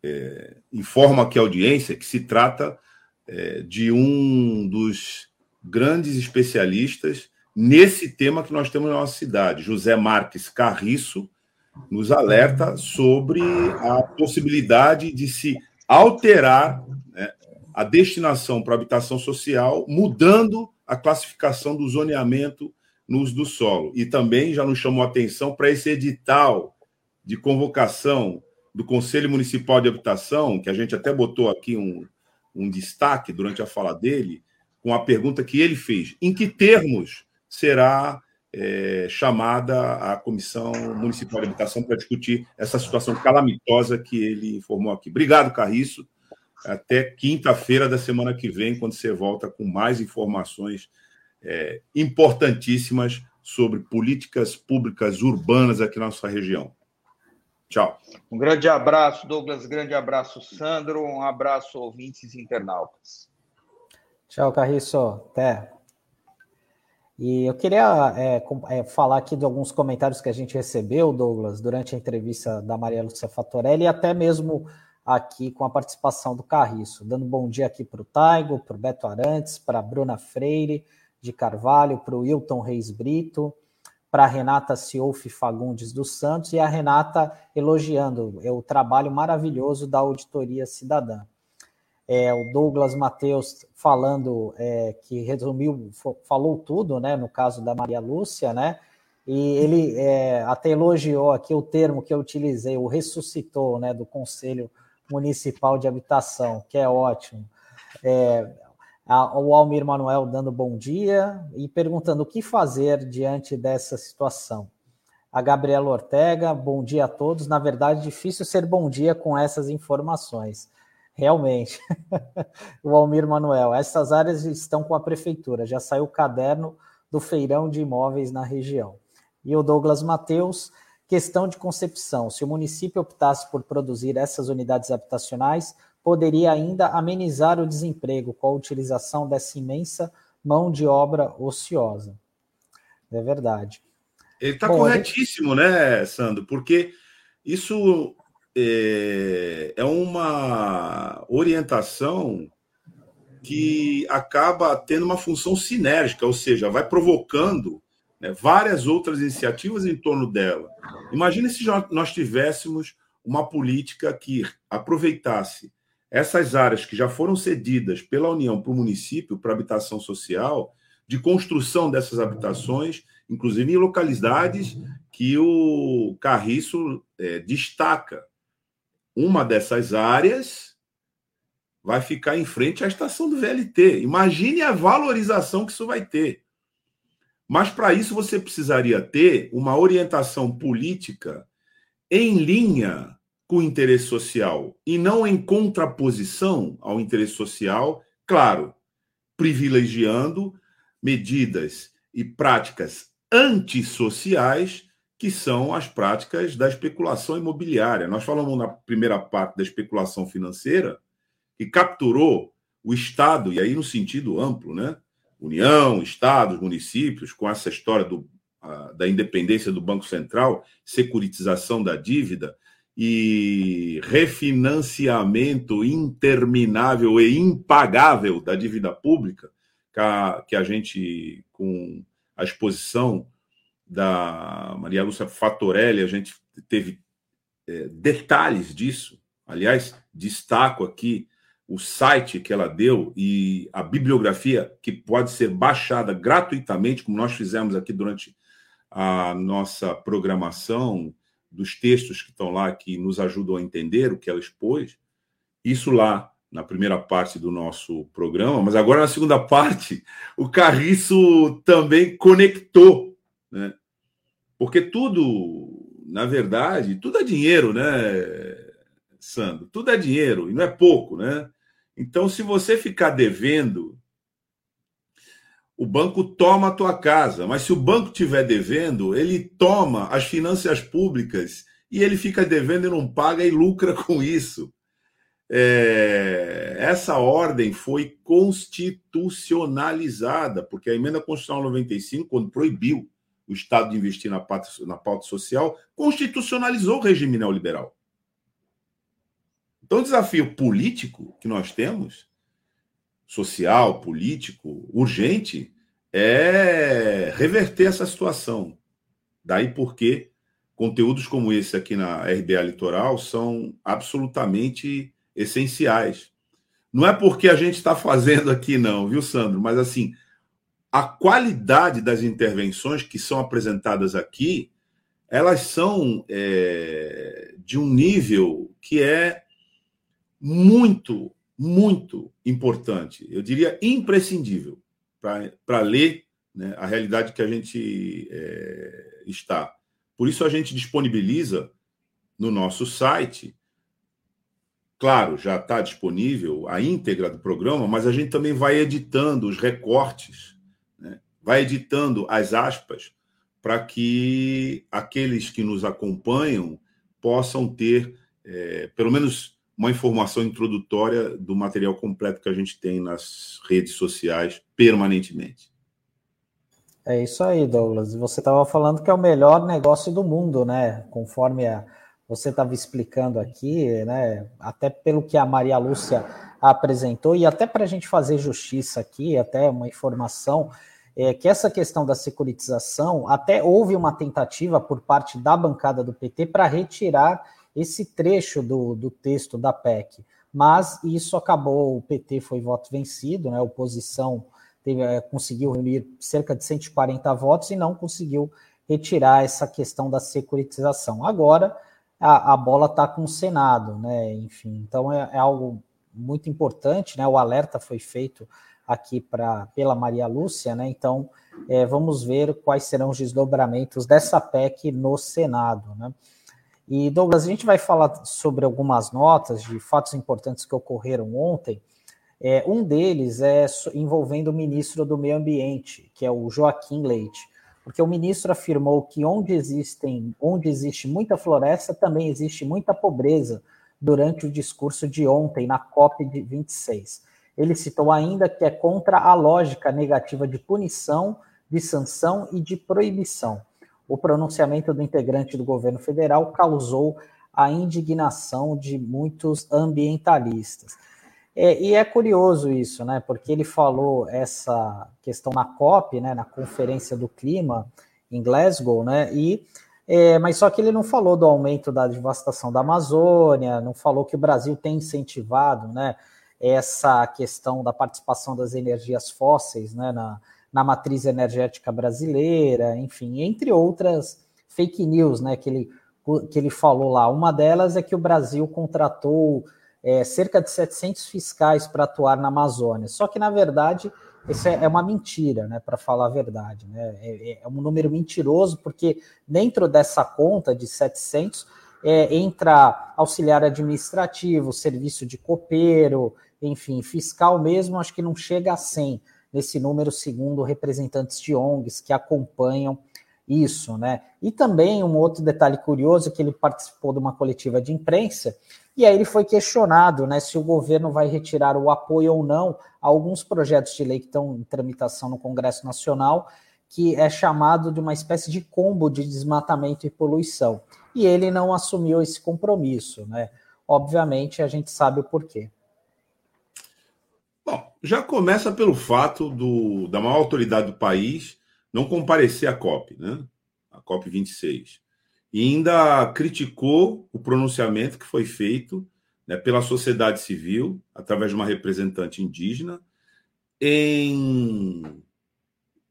Speaker 2: é, informa aqui a audiência que se trata é, de um dos grandes especialistas nesse tema que nós temos na nossa cidade. José Marques Carriço nos alerta sobre a possibilidade de se alterar né, a destinação para habitação social, mudando a classificação do zoneamento no uso do solo. E também já nos chamou a atenção para esse edital de convocação do Conselho Municipal de Habitação, que a gente até botou aqui um, um destaque durante a fala dele, com a pergunta que ele fez: em que termos será é, chamada a Comissão Municipal de Habitação para discutir essa situação calamitosa que ele informou aqui? Obrigado, Carriço. Até quinta-feira da semana que vem, quando você volta com mais informações é, importantíssimas sobre políticas públicas urbanas aqui na nossa região. Tchau.
Speaker 4: Um grande abraço, Douglas. Grande abraço, Sandro. Um abraço, ouvintes e internautas.
Speaker 1: Tchau, Carriço. Até. E eu queria é, é, falar aqui de alguns comentários que a gente recebeu, Douglas, durante a entrevista da Maria Lúcia Fatorelli e até mesmo aqui com a participação do Carriço. Dando bom dia aqui para o Taigo, para o Beto Arantes, para a Bruna Freire de Carvalho, para o Wilton Reis Brito, para a Renata Ciolfi Fagundes dos Santos e a Renata elogiando o trabalho maravilhoso da Auditoria Cidadã. É, o Douglas Mateus falando é, que resumiu, falou tudo, né, no caso da Maria Lúcia, né, e ele é, até elogiou aqui o termo que eu utilizei, o ressuscitou, né, do Conselho Municipal de Habitação, que é ótimo. É, o Almir Manuel dando bom dia e perguntando o que fazer diante dessa situação. A Gabriela Ortega, bom dia a todos. Na verdade, difícil ser bom dia com essas informações. Realmente. o Almir Manuel, essas áreas estão com a prefeitura, já saiu o caderno do feirão de imóveis na região. E o Douglas Mateus, questão de concepção. Se o município optasse por produzir essas unidades habitacionais, poderia ainda amenizar o desemprego com a utilização dessa imensa mão de obra ociosa. É verdade.
Speaker 2: Ele está corretíssimo, gente... né, Sandro? Porque isso é, é uma orientação que acaba tendo uma função sinérgica, ou seja, vai provocando né, várias outras iniciativas em torno dela. Imagine se nós tivéssemos uma política que aproveitasse essas áreas que já foram cedidas pela União para o município para habitação social, de construção dessas habitações, inclusive em localidades que o Carriço é, destaca. Uma dessas áreas vai ficar em frente à estação do VLT. Imagine a valorização que isso vai ter. Mas para isso você precisaria ter uma orientação política em linha com o interesse social e não em contraposição ao interesse social, claro, privilegiando medidas e práticas antissociais que são as práticas da especulação imobiliária. Nós falamos na primeira parte da especulação financeira, que capturou o Estado, e aí no sentido amplo, né? União, Estados, municípios, com essa história do, a, da independência do Banco Central, securitização da dívida, e refinanciamento interminável e impagável da dívida pública, que a, gente, com a exposição da Maria Lúcia Fatorelli, a gente teve é, detalhes disso. Aliás, destaco aqui o site que ela deu e a bibliografia que pode ser baixada gratuitamente, como nós fizemos aqui durante a nossa programação dos textos que estão lá que nos ajudam a entender o que ela expôs. Isso lá na primeira parte do nosso programa, mas agora na segunda parte, o Carriço também conectou, né? Porque tudo, na verdade, tudo é dinheiro, né, Sandro? Tudo é dinheiro, e não é pouco, né? Então, se você ficar devendo o banco toma a tua casa, mas se o banco tiver devendo, ele toma as finanças públicas e ele fica devendo e não paga e lucra com isso. É, essa ordem foi constitucionalizada, porque a emenda constitucional 95, quando proibiu o Estado de investir na pauta, na pauta social, constitucionalizou o regime neoliberal. Então, o desafio político que nós temos social, político, urgente, é reverter essa situação. Daí porque conteúdos como esse aqui na RBA Litoral são absolutamente essenciais. Não é porque a gente está fazendo aqui, não, viu, Sandro? Mas assim, a qualidade das intervenções que são apresentadas aqui, elas são é, de um nível que é muito, muito importante. Eu diria imprescindível para ler né, a realidade que a gente é, está. Por isso a gente disponibiliza no nosso site. Claro, já está disponível a íntegra do programa, mas a gente também vai editando os recortes, né? vai editando as aspas para que aqueles que nos acompanham possam ter, é, pelo menos, uma informação introdutória do material completo que a gente tem nas redes sociais permanentemente.
Speaker 1: É isso aí, Douglas. Você estava falando que é o melhor negócio do mundo, né? Conforme a, você estava explicando aqui, né? Até pelo que a Maria Lúcia apresentou, e até para a gente fazer justiça aqui, até uma informação, é que essa questão da securitização, até houve uma tentativa por parte da bancada do PT para retirar esse trecho do, do texto da PEC. Mas isso acabou, o PT foi voto vencido, né? A oposição teve, é, conseguiu reunir cerca de 140 votos e não conseguiu retirar essa questão da securitização. Agora a, a bola está com o Senado, né? Enfim, então é, é, algo muito importante, né? O alerta foi feito aqui para pela Maria Lúcia, né? Então é, vamos ver quais serão os desdobramentos dessa PEC no Senado, né? E Douglas, a gente vai falar sobre algumas notas de fatos importantes que ocorreram ontem. É, um deles é envolvendo o ministro do Meio Ambiente, que é o Joaquim Leite, porque o ministro afirmou que onde existem, onde existe muita floresta, também existe muita pobreza durante o discurso de ontem na COP 26. Ele citou ainda que é contra a lógica negativa de punição, de sanção e de proibição. O pronunciamento do integrante do governo federal causou a indignação de muitos ambientalistas. É, e é curioso isso, né? Porque ele falou essa questão na COP, né? Na Conferência do Clima em Glasgow, né? E é, mas só que ele não falou do aumento da devastação da Amazônia, não falou que o Brasil tem incentivado, né? Essa questão da participação das energias fósseis, né? Na, na matriz energética brasileira, enfim, entre outras fake news, né? Que ele que ele falou lá. Uma delas é que o Brasil contratou é, cerca de 700 fiscais para atuar na Amazônia. Só que, na verdade, isso é, é uma mentira, né, para falar a verdade. Né? É, é, um número mentiroso, porque dentro dessa conta de 700 é, entra auxiliar administrativo, serviço de copeiro, enfim, fiscal mesmo, acho que não chega a 100 nesse número, segundo representantes de ONGs que acompanham isso, né? E também um outro detalhe curioso que ele participou de uma coletiva de imprensa e aí ele foi questionado né, se o governo vai retirar o apoio ou não a alguns projetos de lei que estão em tramitação no Congresso Nacional, que é chamado de uma espécie de combo de desmatamento e poluição. E ele não assumiu esse compromisso. Né? Obviamente, a gente sabe o porquê.
Speaker 2: Bom, já começa pelo fato do, da maior autoridade do país não comparecer à COP, né? a COP 26 e ainda criticou o pronunciamento que foi feito né, pela sociedade civil, através de uma representante indígena, em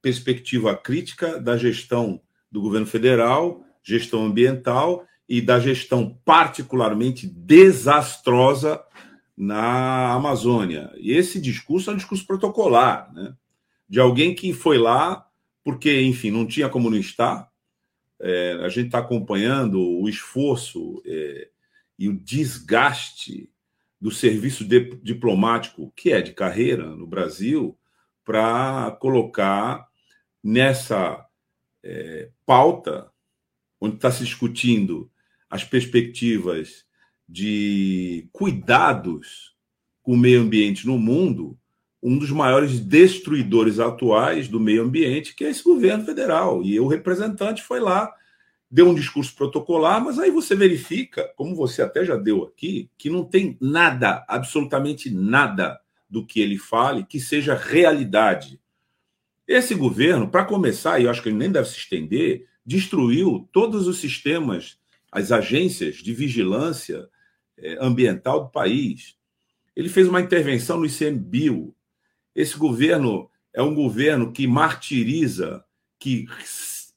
Speaker 2: perspectiva crítica da gestão do governo federal, gestão ambiental e da gestão particularmente desastrosa na Amazônia. E esse discurso é um discurso protocolar, né? de alguém que foi lá porque, enfim, não tinha como não estar, é, a gente está acompanhando o esforço é, e o desgaste do serviço de, diplomático, que é de carreira no Brasil, para colocar nessa é, pauta, onde está se discutindo as perspectivas de cuidados com o meio ambiente no mundo, um dos maiores destruidores atuais do meio ambiente, que é esse governo federal. E o representante foi lá, deu um discurso protocolar, mas aí você verifica, como você até já deu aqui, que não tem nada, absolutamente nada do que ele fale que seja realidade. Esse governo, para começar, e eu acho que ele nem deve se estender, destruiu todos os sistemas, as agências de vigilância ambiental do país. Ele fez uma intervenção no ICMBio. Esse governo é um governo que martiriza, que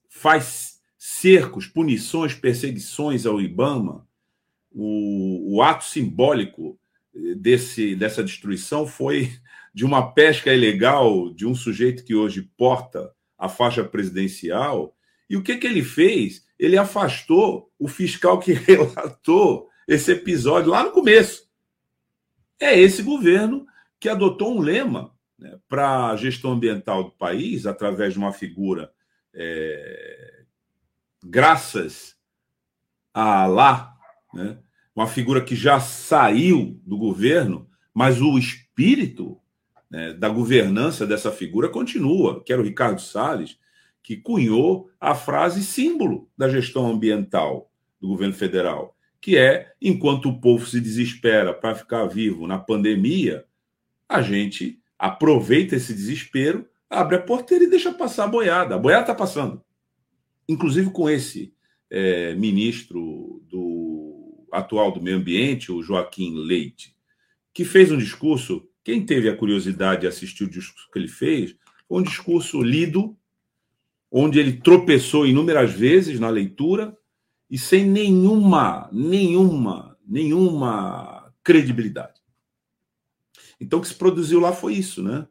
Speaker 2: faz cercos, punições, perseguições ao IBAMA. O, o ato simbólico desse, dessa destruição foi de uma pesca ilegal de um sujeito que hoje porta a faixa presidencial. E o que, que ele fez? Ele afastou o fiscal que relatou esse episódio lá no começo. É esse governo que adotou um lema né, para a gestão ambiental do país, através de uma figura, é, graças a lá, né, uma figura que já saiu do governo, mas o espírito né, da governança dessa figura continua, que era o Ricardo Salles, que cunhou a frase símbolo da gestão ambiental do governo federal, que é: enquanto o povo se desespera para ficar vivo na pandemia, a gente aproveita esse desespero, abre a porteira e deixa passar a boiada. A boiada está passando. Inclusive com esse é, ministro do atual do meio ambiente, o Joaquim Leite, que fez um discurso. Quem teve a curiosidade de assistir o discurso que ele fez, foi um discurso lido, onde ele tropeçou inúmeras vezes na leitura e sem nenhuma, nenhuma, nenhuma credibilidade. Então, o que se produziu lá foi isso, né?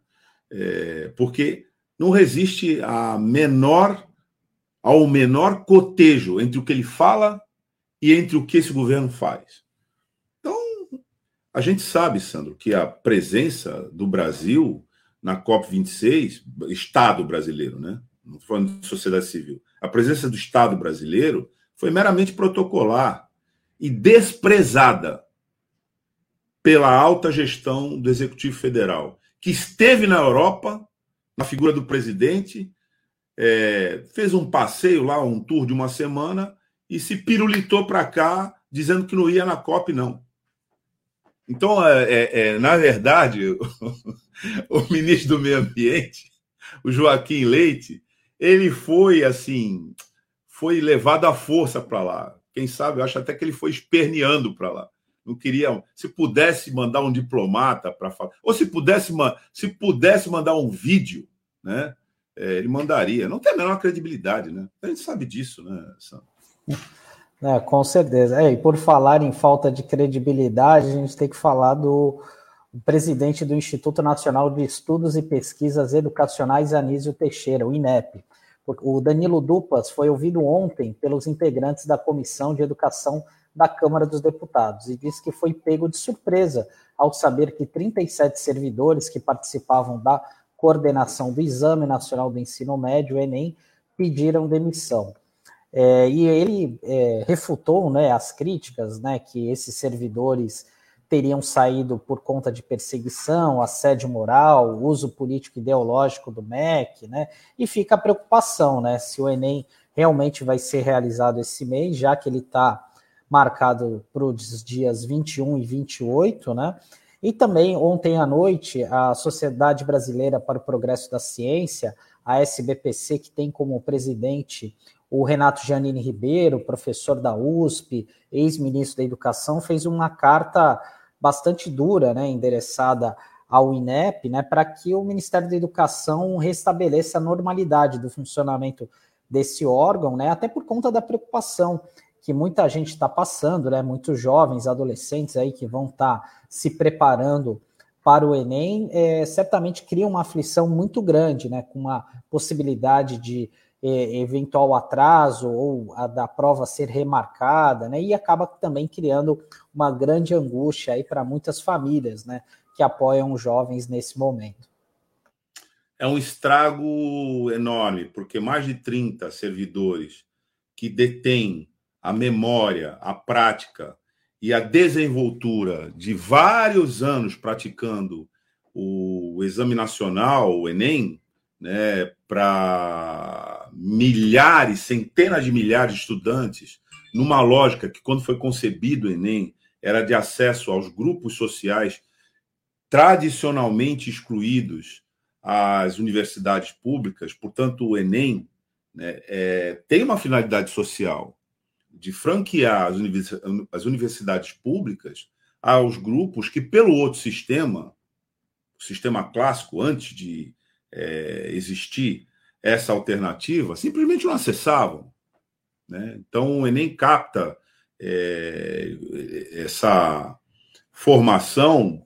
Speaker 2: É, porque não resiste a menor ao menor cotejo entre o que ele fala e entre o que esse governo faz. Então, a gente sabe, Sandro, que a presença do Brasil na COP26, Estado brasileiro, né? Não falando de sociedade civil. A presença do Estado brasileiro foi meramente protocolar e desprezada pela alta gestão do Executivo Federal, que esteve na Europa, na figura do presidente, é, fez um passeio lá, um tour de uma semana, e se pirulitou para cá, dizendo que não ia na COP, não. Então, é, é, é na verdade, o, ministro do Meio Ambiente, o Joaquim Leite, ele foi assim, foi levado à força para lá. Quem sabe, eu acho até que ele foi esperneando para lá não queria. Se pudesse mandar um diplomata para falar, ou se pudesse, se pudesse mandar um vídeo, né? É, ele mandaria. Não tem a menor credibilidade, né? A gente sabe disso, né, Sam?
Speaker 1: É, com certeza. É, e por falar em falta de credibilidade, a gente tem que falar do presidente do Instituto Nacional de Estudos e Pesquisas Educacionais, Anísio Teixeira, o INEP. O Danilo Dupas foi ouvido ontem pelos integrantes da Comissão de Educação da Câmara dos Deputados e disse que foi pego de surpresa ao saber que 37 servidores que participavam da coordenação do Exame Nacional do Ensino Médio, Enem, pediram demissão. É, e ele é, refutou né, as críticas né, que esses servidores teriam saído por conta de perseguição, assédio moral, uso político ideológico do MEC, né? E fica a preocupação, né? Se o Enem realmente vai ser realizado esse mês, já que ele está marcado para os dias 21 e 28, né? E também ontem à noite, a Sociedade Brasileira para o Progresso da Ciência, a SBPC, que tem como presidente o Renato Giannini Ribeiro, professor da USP, ex-ministro da Educação, fez uma carta bastante dura, né, endereçada ao INEP, né, para que o Ministério da Educação restabeleça a normalidade do funcionamento desse órgão, né, até por conta da preocupação que muita gente está passando, né? Muitos jovens, adolescentes aí que vão estar tá se preparando para o Enem, é, certamente cria uma aflição muito grande, né? Com uma possibilidade de é, eventual atraso ou a da prova ser remarcada, né? E acaba também criando uma grande angústia aí para muitas famílias, né? Que apoiam os jovens nesse momento.
Speaker 2: É um estrago enorme, porque mais de 30 servidores que detêm a memória, a prática e a desenvoltura de vários anos praticando o exame nacional, o Enem, né, para milhares, centenas de milhares de estudantes, numa lógica que, quando foi concebido o Enem, era de acesso aos grupos sociais tradicionalmente excluídos às universidades públicas, portanto, o Enem né, é, tem uma finalidade social de franquear as universidades públicas aos grupos que, pelo outro sistema, o sistema clássico, antes de é, existir essa alternativa, simplesmente não acessavam. Né? Então, o Enem capta é, essa formação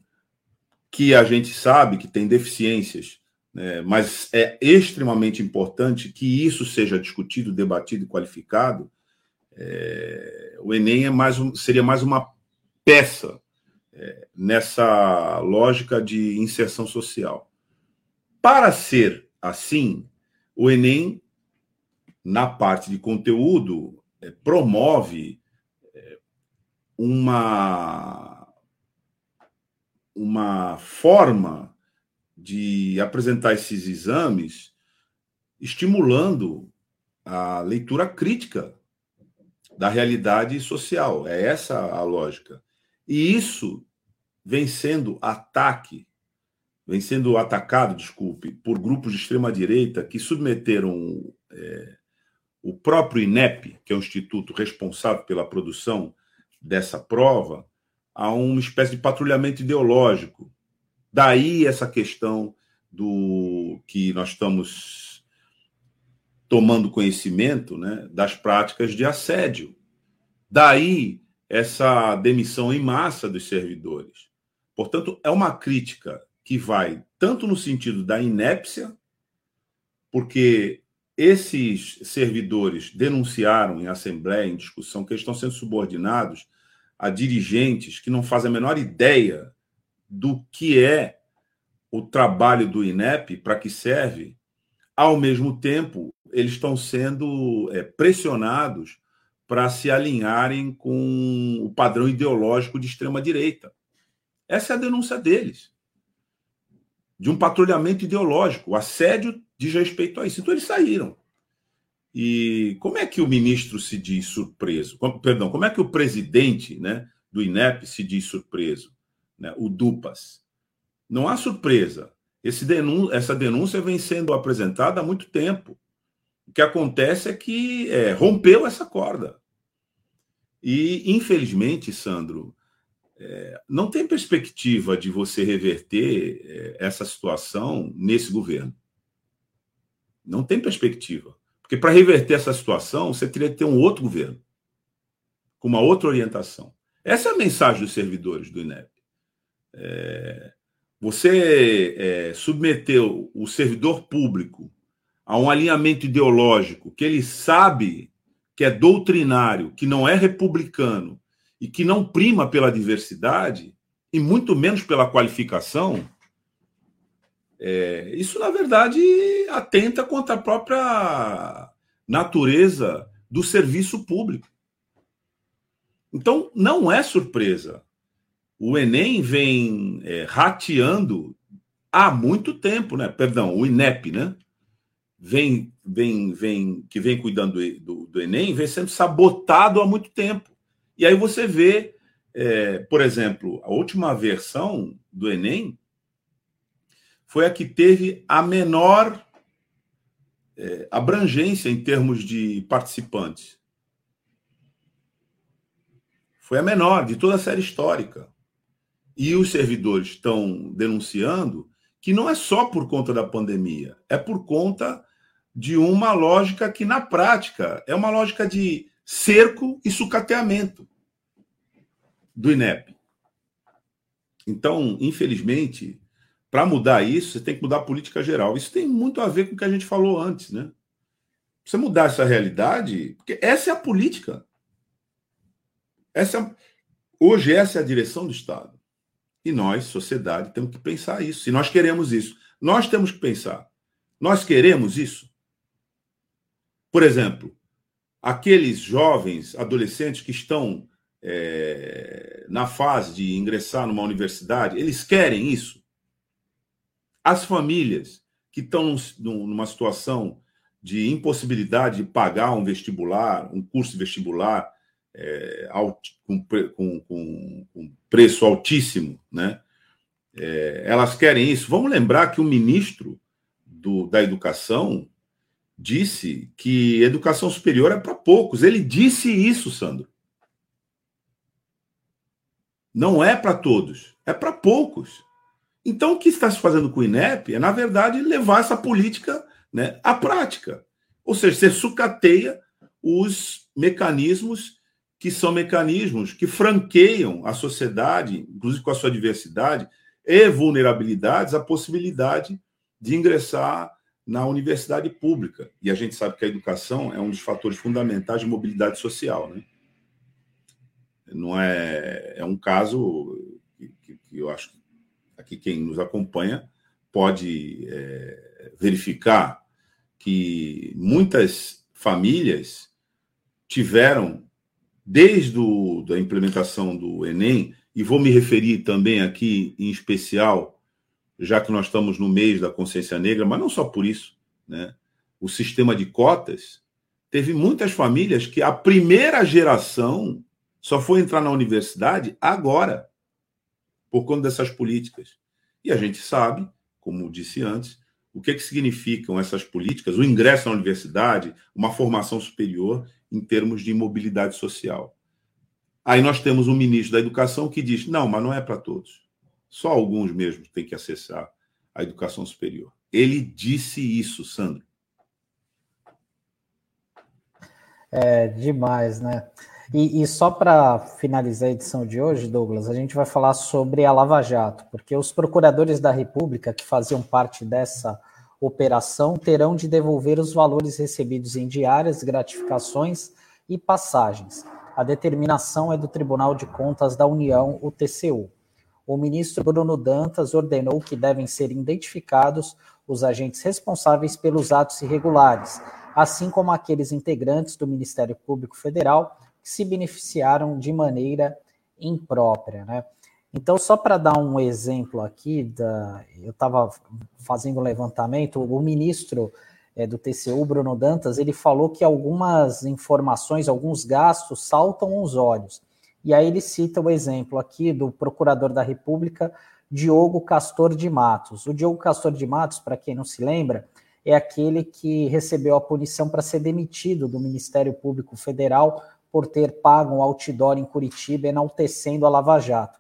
Speaker 2: que a gente sabe que tem deficiências, né? mas é extremamente importante que isso seja discutido, debatido e qualificado. É, o Enem é mais um, seria mais uma peça é, nessa lógica de inserção social. Para ser assim, o Enem, na parte de conteúdo, é, promove é, uma uma forma de apresentar esses exames estimulando a leitura crítica da realidade social. É essa a lógica. E isso vem sendo ataque, vem sendo atacado, desculpe, por grupos de extrema direita que submeteram é, o próprio INEP, que é o instituto responsável pela produção dessa prova, a uma espécie de patrulhamento ideológico. Daí essa questão do que nós estamos tomando conhecimento né, das práticas de assédio. Daí essa demissão em massa dos servidores. Portanto, é uma crítica que vai tanto no sentido da inépcia, porque esses servidores denunciaram em assembleia, em discussão, que eles estão sendo subordinados a dirigentes que não fazem a menor ideia do que é o trabalho do INEP, para que serve, ao mesmo tempo, eles estão sendo é, pressionados para se alinharem com o padrão ideológico de extrema-direita. Essa é a denúncia deles. De um patrulhamento ideológico. O assédio diz respeito a isso. Então, eles saíram. E como é que o ministro se diz surpreso? Como, perdão, como é que o presidente né, do INEP se diz surpreso? Né, o Dupas. Não há surpresa. Denun essa denúncia vem sendo apresentada há muito tempo. O que acontece é que é, rompeu essa corda. E, infelizmente, Sandro, é, não tem perspectiva de você reverter é, essa situação nesse governo. Não tem perspectiva. Porque para reverter essa situação, você teria que ter um outro governo, com uma outra orientação. Essa é a mensagem dos servidores do INEP. É, você é, submeteu o servidor público a um alinhamento ideológico que ele sabe que é doutrinário, que não é republicano e que não prima pela diversidade e muito menos pela qualificação, é, isso, na verdade, atenta contra a própria natureza do serviço público. Então, não é surpresa. O Enem vem é, rateando há muito tempo, né? Perdão, o INEP, né? Vem, vem, vem, que vem cuidando do, do, Enem, vem sendo sabotado há muito tempo. E aí você vê, é, por exemplo, a última versão do Enem foi a que teve a menor é, abrangência em termos de participantes. Foi a menor de toda a série histórica. E os servidores estão denunciando que não é só por conta da pandemia, é por conta de uma lógica que, na prática, é uma lógica de cerco e sucateamento do INEP. Então, infelizmente, para mudar isso, você tem que mudar a política geral. Isso tem muito a ver com o que a gente falou antes, né? Você mudar essa realidade, porque essa é a política. Essa é hoje essa é a direção do Estado. E nós, sociedade, temos que pensar isso. Se nós queremos isso, nós temos que pensar. Nós queremos isso? Por exemplo, aqueles jovens, adolescentes que estão é, na fase de ingressar numa universidade, eles querem isso? As famílias que estão numa situação de impossibilidade de pagar um vestibular, um curso vestibular é, com, com, com, com, preço altíssimo, né? É, elas querem isso. Vamos lembrar que o ministro do, da Educação disse que educação superior é para poucos. Ele disse isso, Sandro. Não é para todos, é para poucos. Então, o que está se fazendo com o INEP é, na verdade, levar essa política né, à prática. Ou seja, você sucateia os mecanismos que são mecanismos que franqueiam a sociedade, inclusive com a sua diversidade e vulnerabilidades, a possibilidade de ingressar na universidade pública. E a gente sabe que a educação é um dos fatores fundamentais de mobilidade social. Né? Não é, é um caso que, que, eu acho que aqui quem nos acompanha pode é, verificar que muitas famílias tiveram, desde da implementação do Enem, e vou me referir também aqui em especial, já que nós estamos no mês da consciência negra, mas não só por isso, né? O sistema de cotas teve muitas famílias que a primeira geração só foi entrar na universidade agora, por conta dessas políticas. E a gente sabe, como disse antes, o que, que significam essas políticas, o ingresso na universidade, uma formação superior em termos de mobilidade social. Aí nós temos um ministro da Educação que diz: não, mas não é para todos. Só alguns mesmo têm que acessar a educação superior. Ele disse isso, Sandro.
Speaker 1: É demais, né? E, e só para finalizar a edição de hoje, Douglas, a gente vai falar sobre a Lava Jato, porque os procuradores da República que faziam parte dessa operação terão de devolver os valores recebidos em diárias, gratificações e passagens. A determinação é do Tribunal de Contas da União, o TCU. O ministro Bruno Dantas ordenou que devem ser identificados os agentes responsáveis pelos atos irregulares, assim como aqueles integrantes do Ministério Público Federal que se beneficiaram de maneira imprópria, né? Então, só para dar um exemplo aqui, da, eu estava fazendo um levantamento, o ministro é, do TCU, Bruno Dantas, ele falou que algumas informações, alguns gastos saltam aos olhos. E aí ele cita o exemplo aqui do procurador da República, Diogo Castor de Matos. O Diogo Castor de Matos, para quem não se lembra, é aquele que recebeu a punição para ser demitido do Ministério Público Federal por ter pago um outdoor em Curitiba enaltecendo a Lava Jato.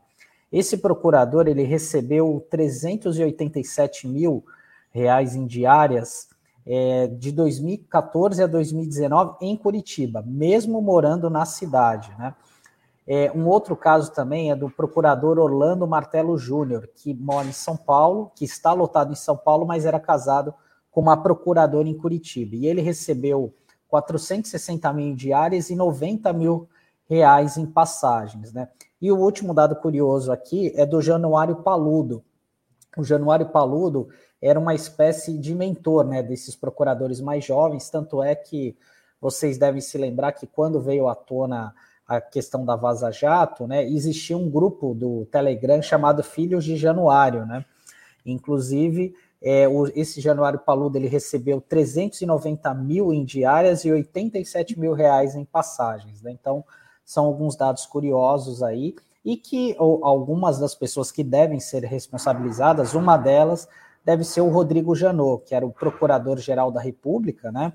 Speaker 1: Esse procurador ele recebeu 387 mil reais em diárias é, de 2014 a 2019 em Curitiba, mesmo morando na cidade. Né? É, um outro caso também é do procurador Orlando Martelo Júnior, que mora em São Paulo, que está lotado em São Paulo, mas era casado com uma procuradora em Curitiba. E ele recebeu 460 mil diárias e 90 mil reais em passagens, né? E o último dado curioso aqui é do Januário Paludo. O Januário Paludo era uma espécie de mentor, né, desses procuradores mais jovens, tanto é que vocês devem se lembrar que quando veio à tona a questão da Vaza Jato, né, existia um grupo do Telegram chamado Filhos de Januário, né? Inclusive, é, o, esse Januário Paludo ele recebeu 390 mil em diárias e 87 mil reais em passagens. Né? Então, são alguns dados curiosos aí e que ou, algumas das pessoas que devem ser responsabilizadas, uma delas deve ser o Rodrigo Janot, que era o procurador-geral da República, né?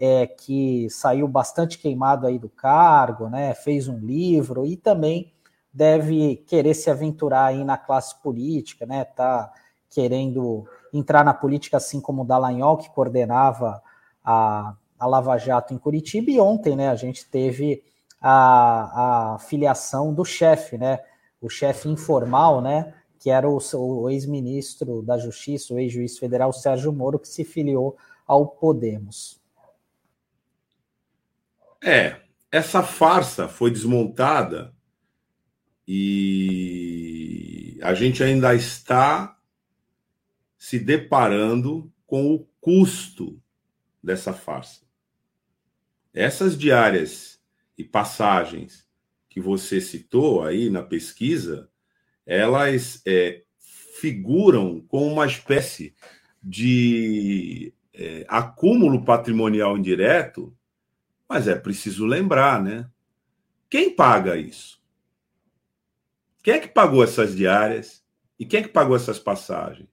Speaker 1: É, que saiu bastante queimado aí do cargo, né? Fez um livro e também deve querer se aventurar aí na classe política, né? Tá querendo entrar na política, assim como o Dallagnol, que coordenava a, a Lava Jato em Curitiba, e ontem né, a gente teve a, a filiação do chefe, né, o chefe informal, né, que era o, o ex-ministro da Justiça, o ex-juiz federal Sérgio Moro, que se filiou ao Podemos.
Speaker 2: É, essa farsa foi desmontada e a gente ainda está se deparando com o custo dessa farsa. Essas diárias e passagens que você citou aí na pesquisa, elas é, figuram com uma espécie de é, acúmulo patrimonial indireto, mas é preciso lembrar, né? Quem paga isso? Quem é que pagou essas diárias? E quem é que pagou essas passagens?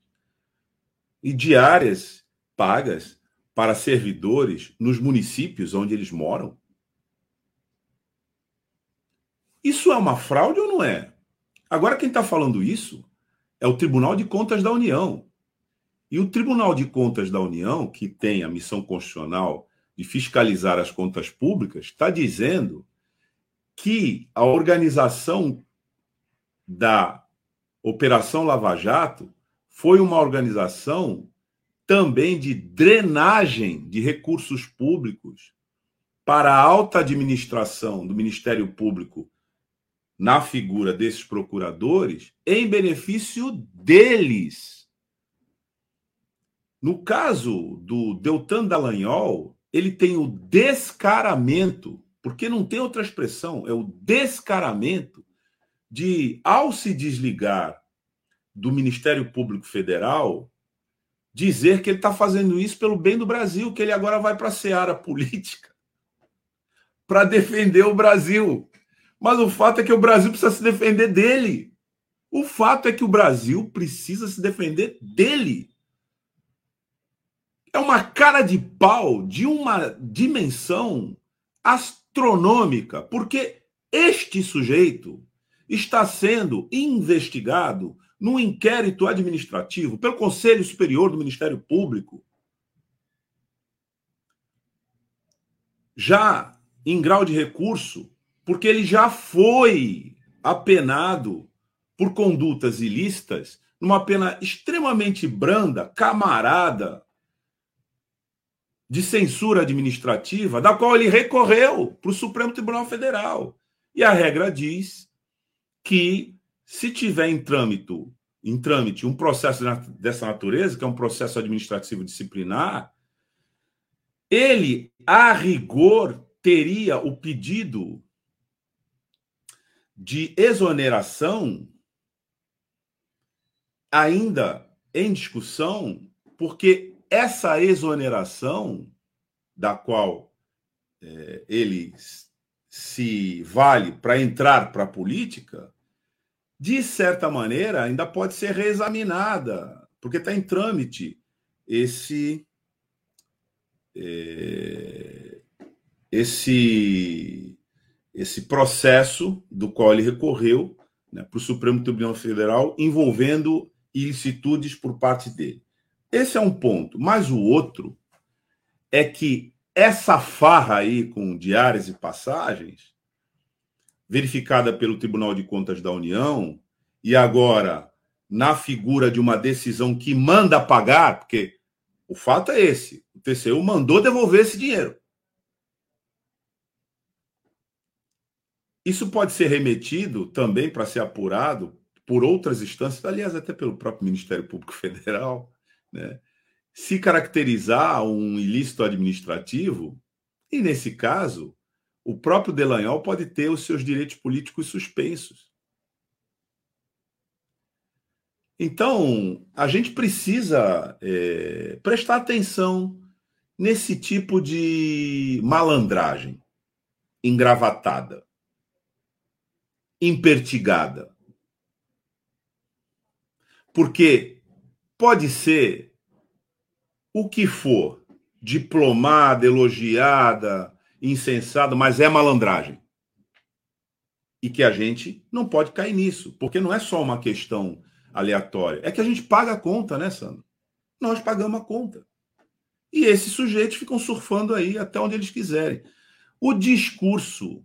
Speaker 2: e diárias pagas para servidores nos municípios onde eles moram? Isso é uma fraude ou não é? Agora, quem está falando isso é o Tribunal de Contas da União. E o Tribunal de Contas da União, que tem a missão constitucional de fiscalizar as contas públicas, está dizendo que a organização da Operação Lava Jato foi uma organização também de drenagem de recursos públicos para a alta administração do Ministério Público na figura desses procuradores em benefício deles. No caso do Deltan Dallagnol, ele tem o descaramento, porque não tem outra expressão, é o descaramento de, ao se desligar do Ministério Público Federal, dizer que ele está fazendo isso pelo bem do Brasil, que ele agora vai para a seara política para defender o Brasil. Mas o fato é que o Brasil precisa se defender dele. O fato é que o Brasil precisa se defender dele. É uma cara de pau de uma dimensão astronômica, porque este sujeito está sendo investigado num inquérito administrativo pelo Conselho Superior do Ministério Público. Já em grau de recurso, porque ele já foi apenado por condutas ilícitas, numa pena extremamente branda, camarada, de censura administrativa, da qual ele recorreu para o Supremo Tribunal Federal. E a regra diz que se tiver em trâmite, em trâmite um processo dessa natureza, que é um processo administrativo disciplinar, ele, a rigor, teria o pedido de exoneração ainda em discussão, porque essa exoneração da qual é, ele se vale para entrar para a política, de certa maneira, ainda pode ser reexaminada, porque está em trâmite esse. É, esse esse processo do qual ele recorreu né, para o Supremo Tribunal Federal envolvendo ilicitudes por parte dele. Esse é um ponto. Mas o outro é que essa farra aí com diárias e passagens, verificada pelo Tribunal de Contas da União, e agora na figura de uma decisão que manda pagar, porque o fato é esse: o TCU mandou devolver esse dinheiro. Isso pode ser remetido também para ser apurado por outras instâncias, aliás, até pelo próprio Ministério Público Federal, né? se caracterizar um ilícito administrativo, e nesse caso, o próprio Delanhol pode ter os seus direitos políticos suspensos. Então, a gente precisa é, prestar atenção nesse tipo de malandragem engravatada impertigada. Porque pode ser o que for, diplomada, elogiada, insensada, mas é malandragem. E que a gente não pode cair nisso, porque não é só uma questão aleatória, é que a gente paga a conta, né, Sandro? Nós pagamos a conta. E esses sujeitos ficam surfando aí até onde eles quiserem. O discurso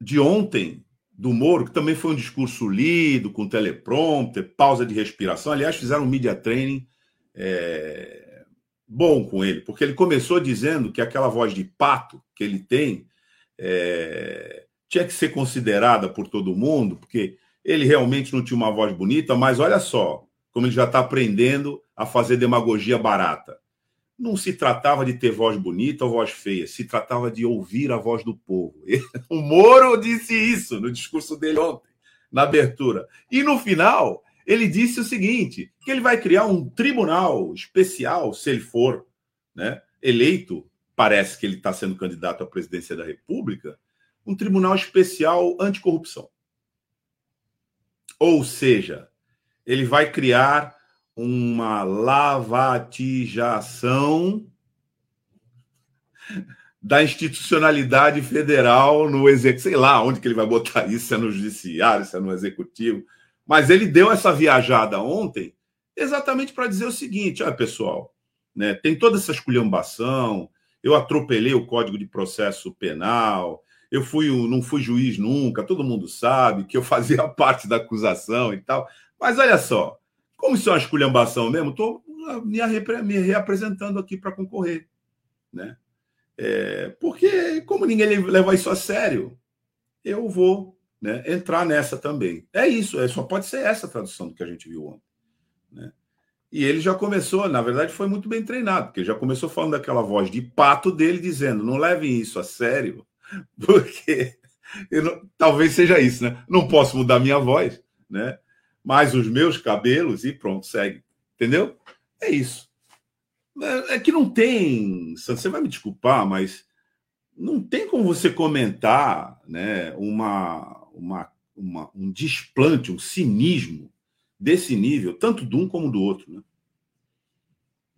Speaker 2: de ontem do Moro, que também foi um discurso lido, com teleprompter, pausa de respiração. Aliás, fizeram um media training é, bom com ele, porque ele começou dizendo que aquela voz de pato que ele tem é, tinha que ser considerada por todo mundo, porque ele realmente não tinha uma voz bonita, mas olha só como ele já está aprendendo a fazer demagogia barata não se tratava de ter voz bonita ou voz feia, se tratava de ouvir a voz do povo. O Moro disse isso no discurso dele ontem, na abertura. E no final, ele disse o seguinte: que ele vai criar um tribunal especial, se ele for né, eleito, parece que ele está sendo candidato à presidência da República, um tribunal especial anticorrupção. Ou seja, ele vai criar uma lavatijação da institucionalidade federal no executivo, sei lá onde que ele vai botar isso, se é no judiciário, se é no executivo, mas ele deu essa viajada ontem exatamente para dizer o seguinte, olha pessoal, né, tem toda essa esculhambação, eu atropelei o Código de Processo Penal, eu fui não fui juiz nunca, todo mundo sabe que eu fazia parte da acusação e tal, mas olha só, como isso é uma esculhambação mesmo, estou me, me reapresentando aqui para concorrer, né? É, porque, como ninguém leva isso a sério, eu vou né, entrar nessa também. É isso, é, só pode ser essa tradução do que a gente viu ontem. Né? E ele já começou, na verdade, foi muito bem treinado, porque ele já começou falando daquela voz de pato dele, dizendo: não levem isso a sério, porque não, talvez seja isso, né? Não posso mudar minha voz, né? Mas os meus cabelos e pronto, segue. Entendeu? É isso. É, é que não tem, você vai me desculpar, mas não tem como você comentar né, uma, uma, uma, um desplante, um cinismo desse nível, tanto de um como do outro. Né?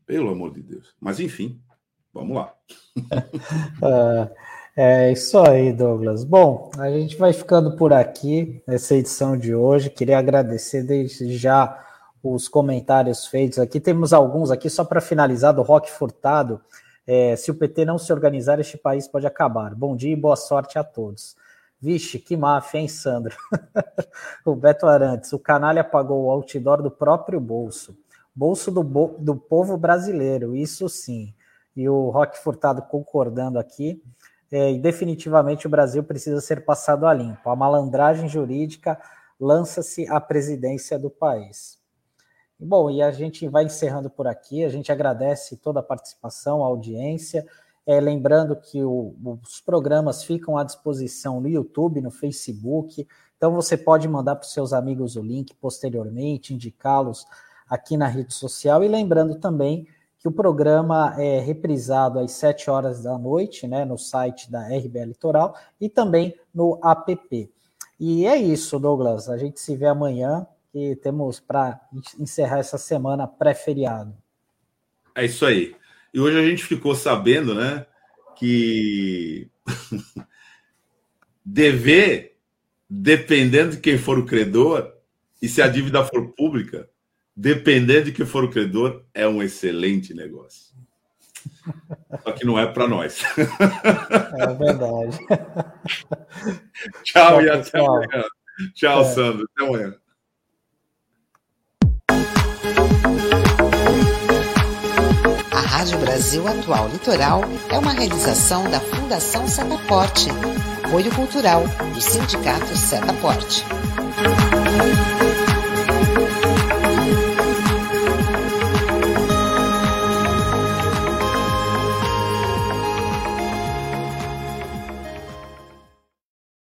Speaker 2: Pelo amor de Deus. Mas, enfim, vamos lá.
Speaker 1: é, isso aí, Douglas. Bom, a gente vai ficando por aqui nessa edição de hoje. Queria agradecer desde já os comentários feitos aqui. Temos alguns aqui, só para finalizar, do Rock Furtado. É, se o PT não se organizar, este país pode acabar. Bom dia e boa sorte a todos. Vixe, que máfia, hein, Sandro? o Beto Arantes, o canalha pagou o outdoor do próprio bolso. Bolso do, bo do povo brasileiro, isso sim. E o Rock Furtado concordando aqui. É, e definitivamente o Brasil precisa ser passado a limpo. A malandragem jurídica lança-se à presidência do país. Bom, e a gente vai encerrando por aqui. A gente agradece toda a participação, a audiência. É, lembrando que o, os programas ficam à disposição no YouTube, no Facebook. Então você pode mandar para os seus amigos o link posteriormente, indicá-los aqui na rede social. E lembrando também que o programa é reprisado às 7 horas da noite, né, no site da RBA Litoral e também no app. E é isso, Douglas. A gente se vê amanhã que temos para encerrar essa semana pré-feriado.
Speaker 2: É isso aí. E hoje a gente ficou sabendo, né, que dever, dependendo de quem for o credor, e se a dívida for pública, dependendo de quem for o credor, é um excelente negócio. Só que não é para nós.
Speaker 1: É verdade.
Speaker 2: Tchau, Tchau e até amanhã. Tchau, é. Sandro. Até amanhã.
Speaker 5: Rádio Brasil Atual Litoral é uma realização da Fundação Setaporte, apoio cultural do Sindicato Setaporte.